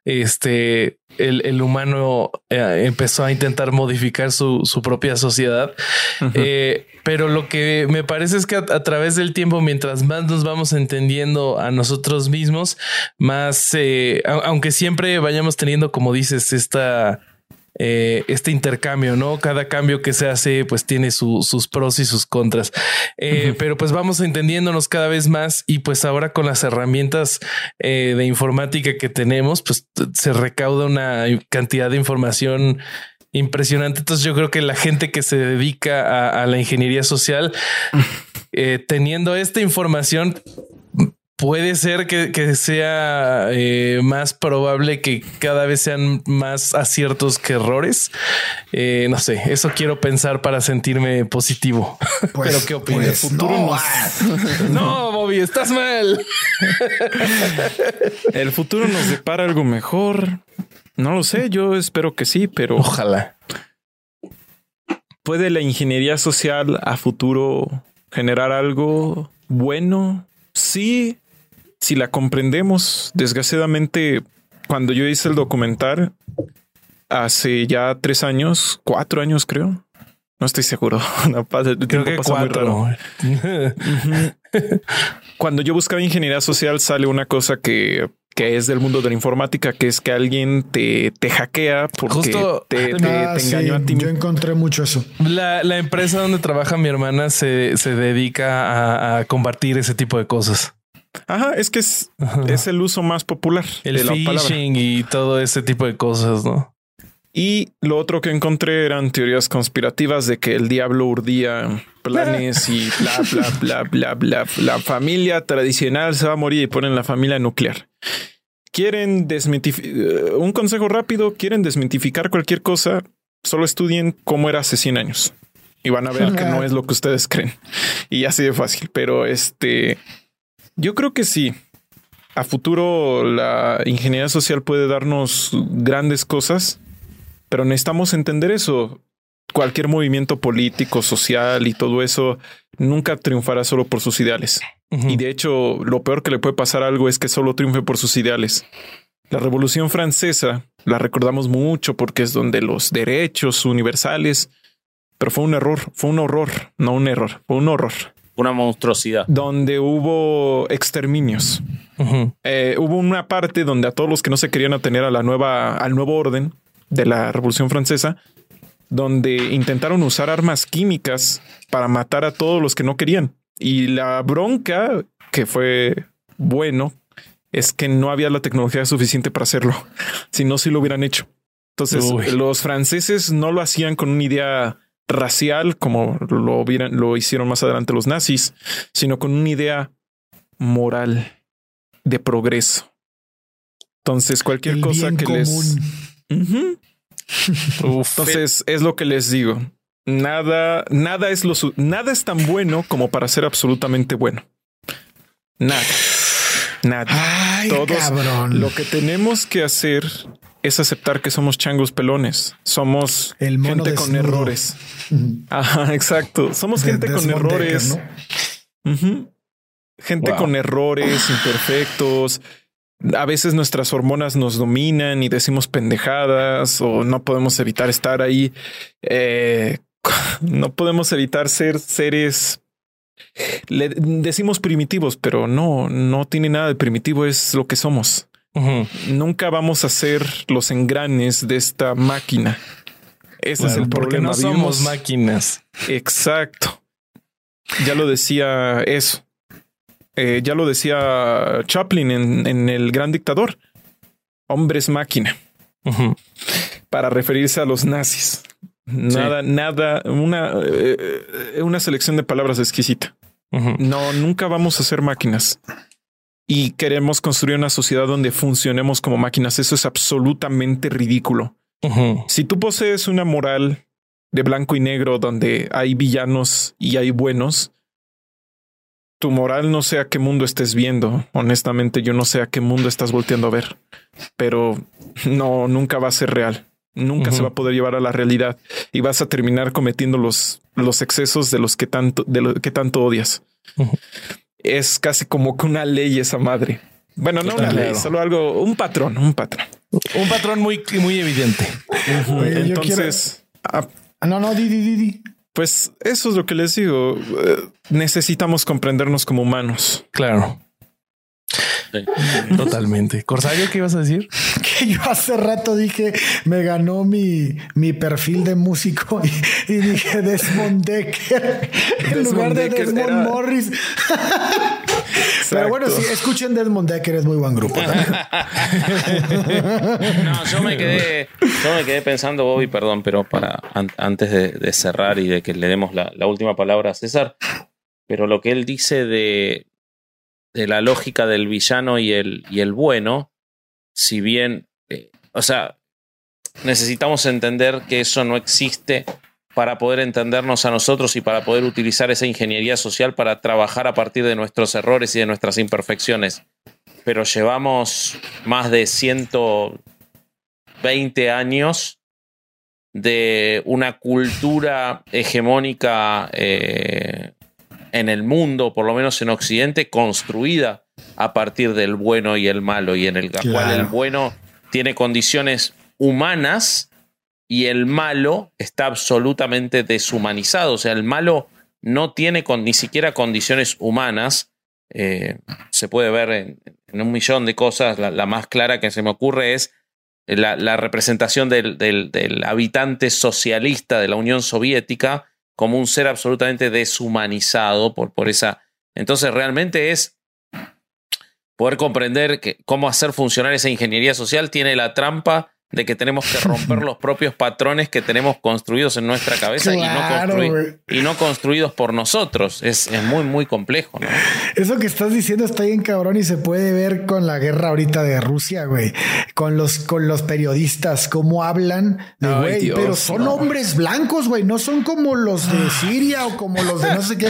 este el, el humano eh, empezó a intentar modificar su, su propia sociedad. eh, pero lo que me parece es que a, a, través del tiempo, mientras más nos vamos entendiendo a nosotros mismos, más, eh, aunque siempre vayamos teniendo, como dices, esta eh, este intercambio, ¿no? Cada cambio que se hace pues tiene su, sus pros y sus contras, eh, uh -huh. pero pues vamos entendiéndonos cada vez más y pues ahora con las herramientas eh, de informática que tenemos, pues se recauda una cantidad de información impresionante. Entonces yo creo que la gente que se dedica a, a la ingeniería social, eh, teniendo esta información, puede ser que, que sea eh, más probable que cada vez sean más aciertos que errores. Eh, no sé, eso quiero pensar para sentirme positivo. Pues, Pero qué opinas? Pues, futuro no, nos... no, Bobby, estás mal. El futuro nos depara algo mejor. No lo sé, yo espero que sí, pero ojalá. ¿Puede la ingeniería social a futuro generar algo bueno? Sí, si la comprendemos, desgraciadamente, cuando yo hice el documental hace ya tres años, cuatro años creo, no estoy seguro. No, creo que cuatro. cuando yo buscaba ingeniería social sale una cosa que que es del mundo de la informática, que es que alguien te, te hackea porque Justo, te, te, ah, te engañó sí, a ti. Yo encontré mucho eso. La, la empresa donde trabaja mi hermana se, se dedica a, a combatir ese tipo de cosas. Ajá, es que es, es el uso más popular. El de la phishing palabra. y todo ese tipo de cosas, ¿no? Y lo otro que encontré eran teorías conspirativas de que el diablo urdía planes y bla, bla, bla, bla, bla. La familia tradicional se va a morir y ponen la familia nuclear. Quieren desmitificar un consejo rápido, quieren desmitificar cualquier cosa, solo estudien cómo era hace 100 años y van a ver que no es lo que ustedes creen. Y así de fácil, pero este yo creo que sí. A futuro la ingeniería social puede darnos grandes cosas, pero necesitamos entender eso. Cualquier movimiento político, social y todo eso nunca triunfará solo por sus ideales. Uh -huh. Y de hecho, lo peor que le puede pasar a algo es que solo triunfe por sus ideales. La Revolución Francesa la recordamos mucho porque es donde los derechos universales, pero fue un error, fue un horror, no un error, fue un horror una monstruosidad. Donde hubo exterminios. Uh -huh. eh, hubo una parte donde a todos los que no se querían atener a la nueva, al nuevo orden de la Revolución Francesa, donde intentaron usar armas químicas para matar a todos los que no querían. Y la bronca, que fue bueno, es que no había la tecnología suficiente para hacerlo. Si no, si lo hubieran hecho. Entonces, los franceses no lo hacían con una idea racial como lo, lo hicieron más adelante los nazis, sino con una idea moral de progreso. Entonces, cualquier cosa que les... Entonces, es lo que les digo. Nada, nada es lo nada es tan bueno como para ser absolutamente bueno. Nada. Nada. Ay, cabrón. lo que tenemos que hacer es aceptar que somos changos pelones. Somos gente con errores. Ajá, exacto. Somos gente con errores. Gente con errores, imperfectos. A veces nuestras hormonas nos dominan y decimos pendejadas o no podemos evitar estar ahí eh, no podemos evitar ser seres le decimos primitivos, pero no, no tiene nada de primitivo, es lo que somos. Nunca vamos a ser los engranes de esta máquina. Ese es el problema. No somos máquinas. Exacto. Ya lo decía eso. Eh, ya lo decía Chaplin en, El Gran Dictador. Hombres máquina. Para referirse a los nazis. Nada, nada, una, eh, una selección de palabras exquisita. No, nunca vamos a ser máquinas. Y queremos construir una sociedad donde funcionemos como máquinas. Eso es absolutamente ridículo. Si tú posees una moral de blanco y negro donde hay villanos y hay buenos, tu moral no sé a qué mundo estés viendo. Honestamente, yo no sé a qué mundo estás volteando a ver, pero no, nunca va a ser real nunca se va a poder llevar a la realidad y vas a terminar cometiendo los, los excesos de los que tanto, de lo que tanto odias. Es casi como que una ley esa madre. Bueno, no una ley, solo algo, un patrón, un patrón. Un patrón muy, muy evidente. Entonces, ah, no, no, di, di, di, Pues eso es lo que les digo. Eh, necesitamos comprendernos como humanos. Claro. Totalmente. Corsario, ¿qué ibas a decir? Que yo hace rato dije, me ganó mi, mi perfil de músico y, dije Desmond Decker en lugar de Desmond Morris. Pero bueno, si escuchen Desmond Decker, es muy buen grupo. no, yo me quedé, yo me quedé pensando, Bobby, perdón, pero para antes de, cerrar y de que le demos la última palabra a César, pero lo que él dice de de la lógica del villano y el, y el bueno, si bien, eh, o sea, necesitamos entender que eso no existe para poder entendernos a nosotros y para poder utilizar esa ingeniería social para trabajar a partir de nuestros errores y de nuestras imperfecciones. Pero llevamos más de 120 años de una cultura hegemónica eh, en el mundo, por lo menos en Occidente, construida a partir del bueno y el malo, y en el cual el bueno tiene condiciones humanas y el malo está absolutamente deshumanizado. O sea, el malo no tiene ni siquiera condiciones humanas. Eh, se puede ver en, un millón de cosas. La, más clara que se me ocurre es la, representación del habitante socialista de la Unión Soviética como un ser absolutamente deshumanizado por, por esa... Entonces realmente es poder comprender que cómo hacer funcionar esa ingeniería social tiene la trampa de que tenemos que romper los propios patrones que tenemos construidos en nuestra cabeza y, no construidos por nosotros. Es, muy, muy complejo. Eso que estás diciendo está bien cabrón y se puede ver con la guerra ahorita de Rusia, güey. Con los, con los periodistas, cómo hablan de, güey, pero son hombres blancos, güey. No son como los de ah. Siria o como los de no sé qué.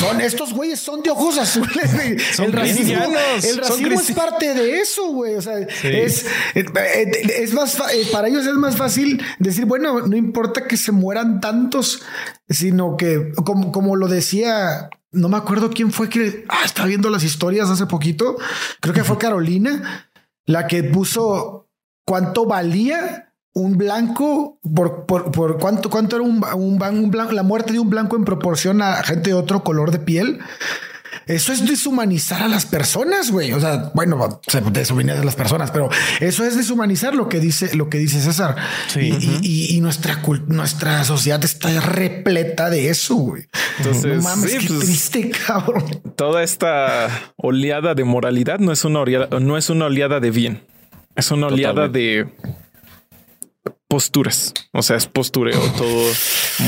Son estos güeyes, son de ojos azules. Güey. el racismo, el racismo es parte de eso, güey. O sea, es, es más eh, para ellos es más fácil decir, bueno, no importa que se mueran tantos, sino que, como, como lo decía, no me acuerdo quién fue que ah, estaba viendo las historias hace poquito. Creo que fue Carolina la que puso cuánto valía un blanco por, por, cuánto, cuánto era un, un, un blanco, la muerte de un blanco en proporción a gente de otro color de piel. Eso es deshumanizar a las personas, güey. O sea, bueno, se deshumanizar a las personas, pero eso es deshumanizar lo que dice, lo que dice César. Y, nuestra, nuestra sociedad está repleta de eso, güey. Entonces, no mames, qué pues, triste, cabrón. Toda esta oleada de moralidad no es una oleada, no es una oleada de bien. Es una oleada de posturas. O sea, es postureo todo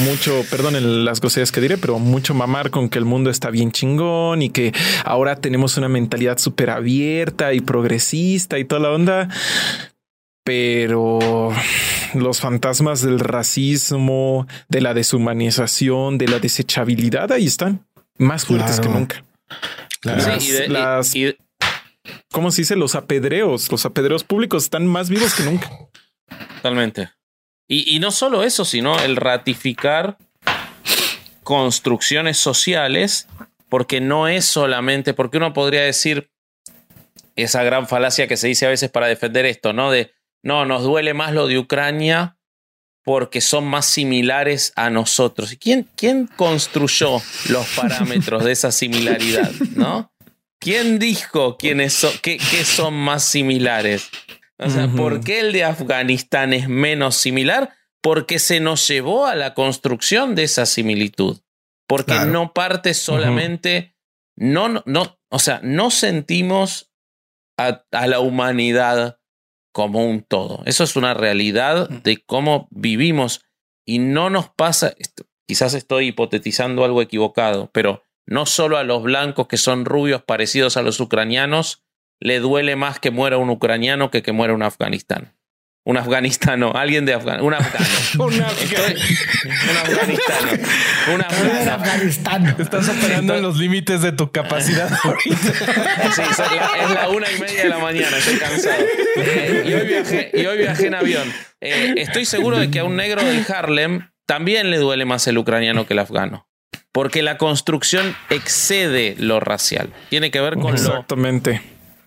mucho, perdonen las groserías que diré, pero mucho mamar con que el mundo está bien chingón y que ahora tenemos una mentalidad súper abierta y progresista y toda la onda. Pero los fantasmas del racismo, de la deshumanización, de la desechabilidad, ahí están, más fuertes que nunca. Las, ¿Cómo se dice? Los apedreos, los apedreos públicos están más vivos que nunca. Totalmente. Y, no solo eso, sino el ratificar construcciones sociales, porque no es solamente, porque uno podría decir esa gran falacia que se dice a veces para defender esto, ¿no? De, no, nos duele más lo de Ucrania porque son más similares a nosotros. ¿Y quién, quién construyó los parámetros de esa similaridad, no? ¿Quién dijo quiénes son, qué, son más similares? O sea, ¿por qué el de Afganistán es menos similar? Porque se nos llevó a la construcción de esa similitud. Porque no parte solamente, no, no, o sea, no sentimos a, a, la humanidad como un todo. Eso es una realidad de cómo vivimos y no nos pasa, quizás estoy hipotetizando algo equivocado, pero no solo a los blancos que son rubios parecidos a los ucranianos, le duele más que muera un ucraniano que que muera un afganistán. Un afganistano, alguien de Afganistán. Un afgano. un, afganistano. Un afganistano. Estás operando en los límites de tu capacidad sí, es la, una y media de la mañana, estoy cansado. Eh, y, hoy viajé, y, hoy viajé, en avión. Eh, estoy seguro de que a un negro del Harlem también le duele más el ucraniano que el afgano porque la construcción excede lo racial. Tiene que ver con Exactamente.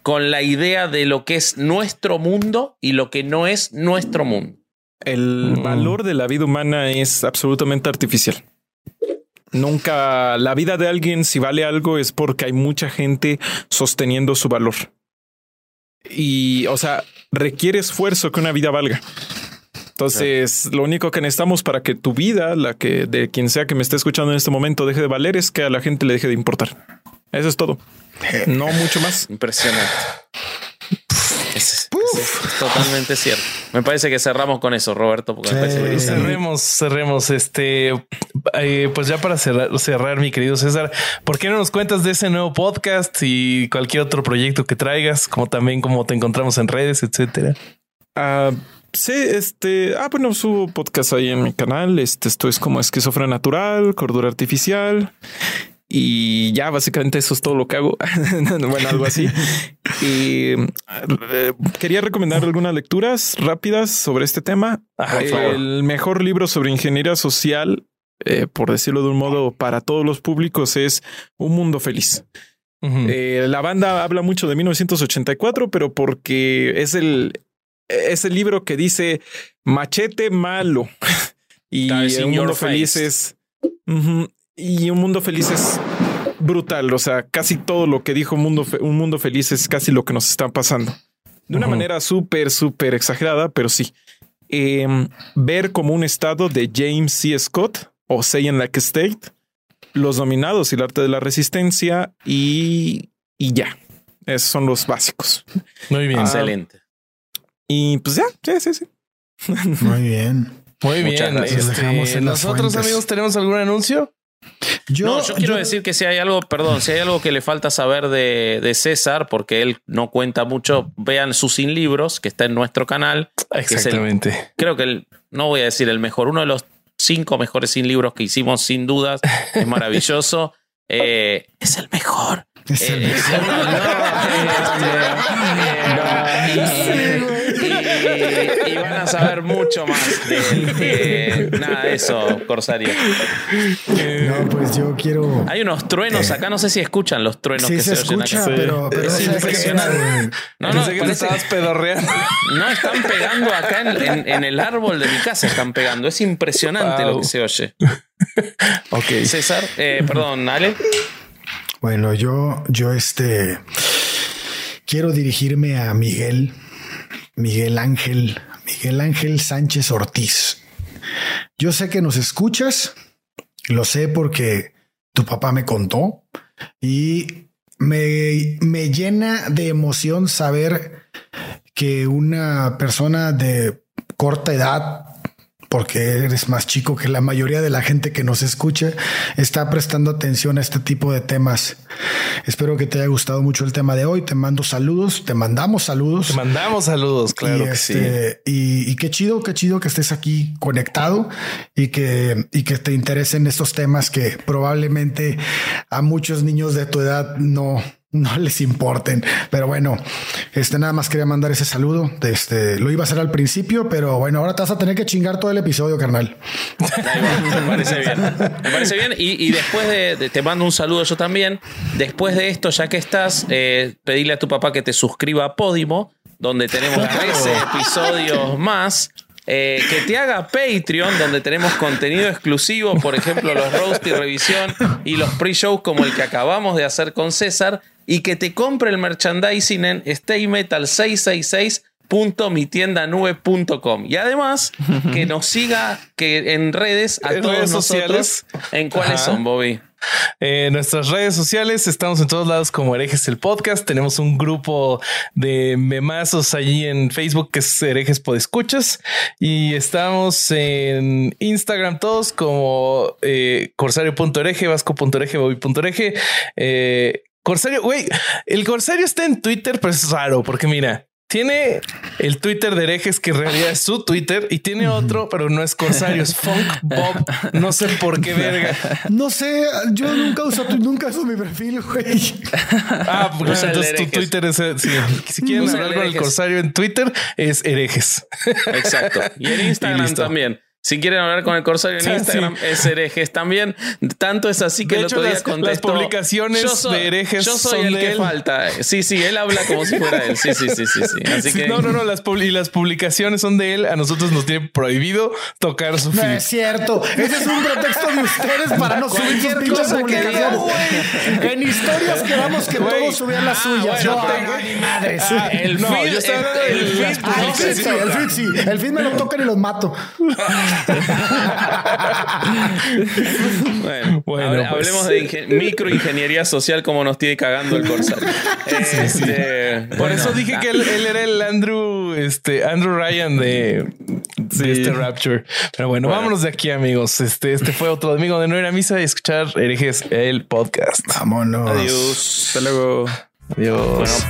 Con la idea de lo que es nuestro mundo y lo que no es nuestro mundo. El mm. valor de la vida humana es absolutamente artificial. Nunca la vida de alguien, si vale algo, es porque hay mucha gente sosteniendo su valor. Y, o sea, requiere esfuerzo que una vida valga. Entonces, lo único que necesitamos para que tu vida, la que de quien sea que me esté escuchando en este momento, deje de valer es que a la gente le deje de importar. Eso es todo. No mucho más. Impresionante. Es, totalmente cierto. Me parece que cerramos con eso, Roberto. Porque cerremos, cerremos. Este, eh, pues ya para cerrar, cerrar, mi querido César, ¿por qué no nos cuentas de ese nuevo podcast y cualquier otro proyecto que traigas, como también como te encontramos en redes, etcétera? Ah, Sí, este, ah, bueno, subo podcast ahí en mi canal. Este, esto es como esquizofrenia natural, cordura artificial. Y ya básicamente eso es todo lo que hago. bueno, algo así. y eh, quería recomendar algunas lecturas rápidas sobre este tema. el mejor libro sobre ingeniería social, eh, por decirlo de un modo, para todos los públicos es Un Mundo Feliz. Eh, la banda habla mucho de 1984, pero porque es el, es el libro que dice machete malo y un mundo feliz es y un mundo feliz es brutal. O sea, casi todo lo que dijo un mundo, un mundo feliz es casi lo que nos está pasando de una manera súper, súper exagerada, pero sí. Em, ver como un estado de James C. Scott o Say in Like State, los dominados y el arte de la resistencia y, y ya. Esos son los básicos. Muy bien. Ah, Excelente. Y pues ya, sí, sí, sí. Muy bien. Muy bien. Este, ¿Nosotros, amigos, tenemos algún anuncio? Yo, no, yo quiero decir que si hay algo, perdón, si hay algo que le falta saber de, de, César, porque él no cuenta mucho, vean sus sin libros, que está en nuestro canal. Exactamente. creo que el, no voy a decir el mejor, uno de los cinco mejores sin libros que hicimos, sin dudas. Es maravilloso. Eh, es el mejor. Es el mejor. Y, van a saber mucho más de, nada de eso, Corsario. No, pues yo quiero. Hay unos truenos acá, no sé si escuchan los truenos que se, escucha, oyen acá. Pero, pero es impresionante. No, no, que estabas pedorreando. No, están pegando acá en, en, el árbol de mi casa, están pegando. Es impresionante lo que se oye. ok. César, eh, perdón, Ale. Bueno, yo, yo este quiero dirigirme a Miguel Miguel Ángel, Miguel Ángel Sánchez Ortiz. Yo sé que nos escuchas, lo sé porque tu papá me contó y me, me llena de emoción saber que una persona de corta edad, porque eres más chico que la mayoría de la gente que nos escucha, está prestando atención a este tipo de temas. Espero que te haya gustado mucho el tema de hoy. Te mando saludos, te mandamos saludos. Te mandamos saludos, claro y, que sí. este, y, y qué chido, qué chido que estés aquí conectado y que, y que te interesen estos temas que probablemente a muchos niños de tu edad no, no les importen. Pero bueno, este nada más quería mandar ese saludo. Este lo iba a hacer al principio, pero bueno, ahora te vas a tener que chingar todo el episodio, carnal. Me parece bien. Me parece bien. Y, y después de, de- Te mando un saludo yo también. Después de esto, ya que estás, eh, pedirle a tu papá que te suscriba a Podimo, donde tenemos 13 episodios más. Eh, que te haga Patreon, donde tenemos contenido exclusivo, por ejemplo, los roast y revisión y los pre-shows como el que acabamos de hacer con César, y que te compre el merchandising en staymetal666.mitiendanube.com. Y además, que nos siga que en redes a En todos redes nosotros. sociales. ¿En cuáles Ajá. son, Bobby? Eh, nuestras redes sociales, estamos en todos lados como Herejes el Podcast. Tenemos un grupo de memazos allí en Facebook que es Herejes Podescuchas. Y estamos en Instagram todos como eh, corsario.hereje, vasco.hereje, bobby.hereje. Eh, Corsario, güey, el Corsario está en Twitter, pero es raro porque mira, tiene el Twitter de herejes que en realidad es su Twitter y tiene otro, pero no es Corsario, es Funk Bob. No sé por qué verga. No sé, yo nunca uso tu, nunca uso mi perfil, güey. Ah, el entonces tu. Twitter es. eh, sí, si quieren hablar con el corsario en Twitter, es herejes. Exacto. Y en Instagram también. Si quieren hablar con el Corsario en Sí, Instagram, es herejes también. Tanto es así que De el hecho, otro día las- las contestó. publicaciones yo soy, de herejes Yo soy son el de que él. falta. Sí, sí, él habla como si fuera él. Sí, sí, sí, sí. sí. Así Sí, que. No, no, no. Las, publi- y las publicaciones son de él. A nosotros nos tiene prohibido tocar su No feed. es cierto. Ese es un pretexto de ustedes para no subir sus pinches publicaciones. En historias quedamos que todos subían las suyas. bueno, no, tengo- ni madres. Ah, el No, feed, yo el, el feed, las Ah, el no feed sí, si- el feed sí. El feed me lo tocan y los mato. Bueno, Bueno, hable- pues. hablemos de ingen- microingeniería social como nos tiene cagando el Corsario. Este, Por bueno, eso dije que él, él era el Andrew, este Andrew Ryan de, de este Rapture. Pero bueno, vámonos de aquí, amigos. Este, este fue otro domingo de no ir a misa y escuchar herejes el podcast. Vámonos. Adiós. Hasta luego. Adiós. Sit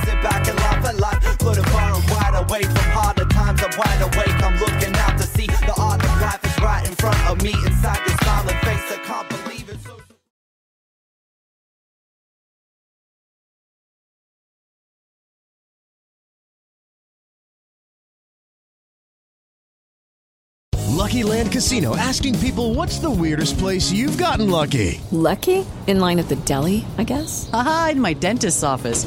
front of me. Inside this smiling face, I can't believe it's so. Lucky Land Casino asking people what's the weirdest place you've gotten lucky? Lucky? In line at the deli, I guess? Aha, in my dentist's office.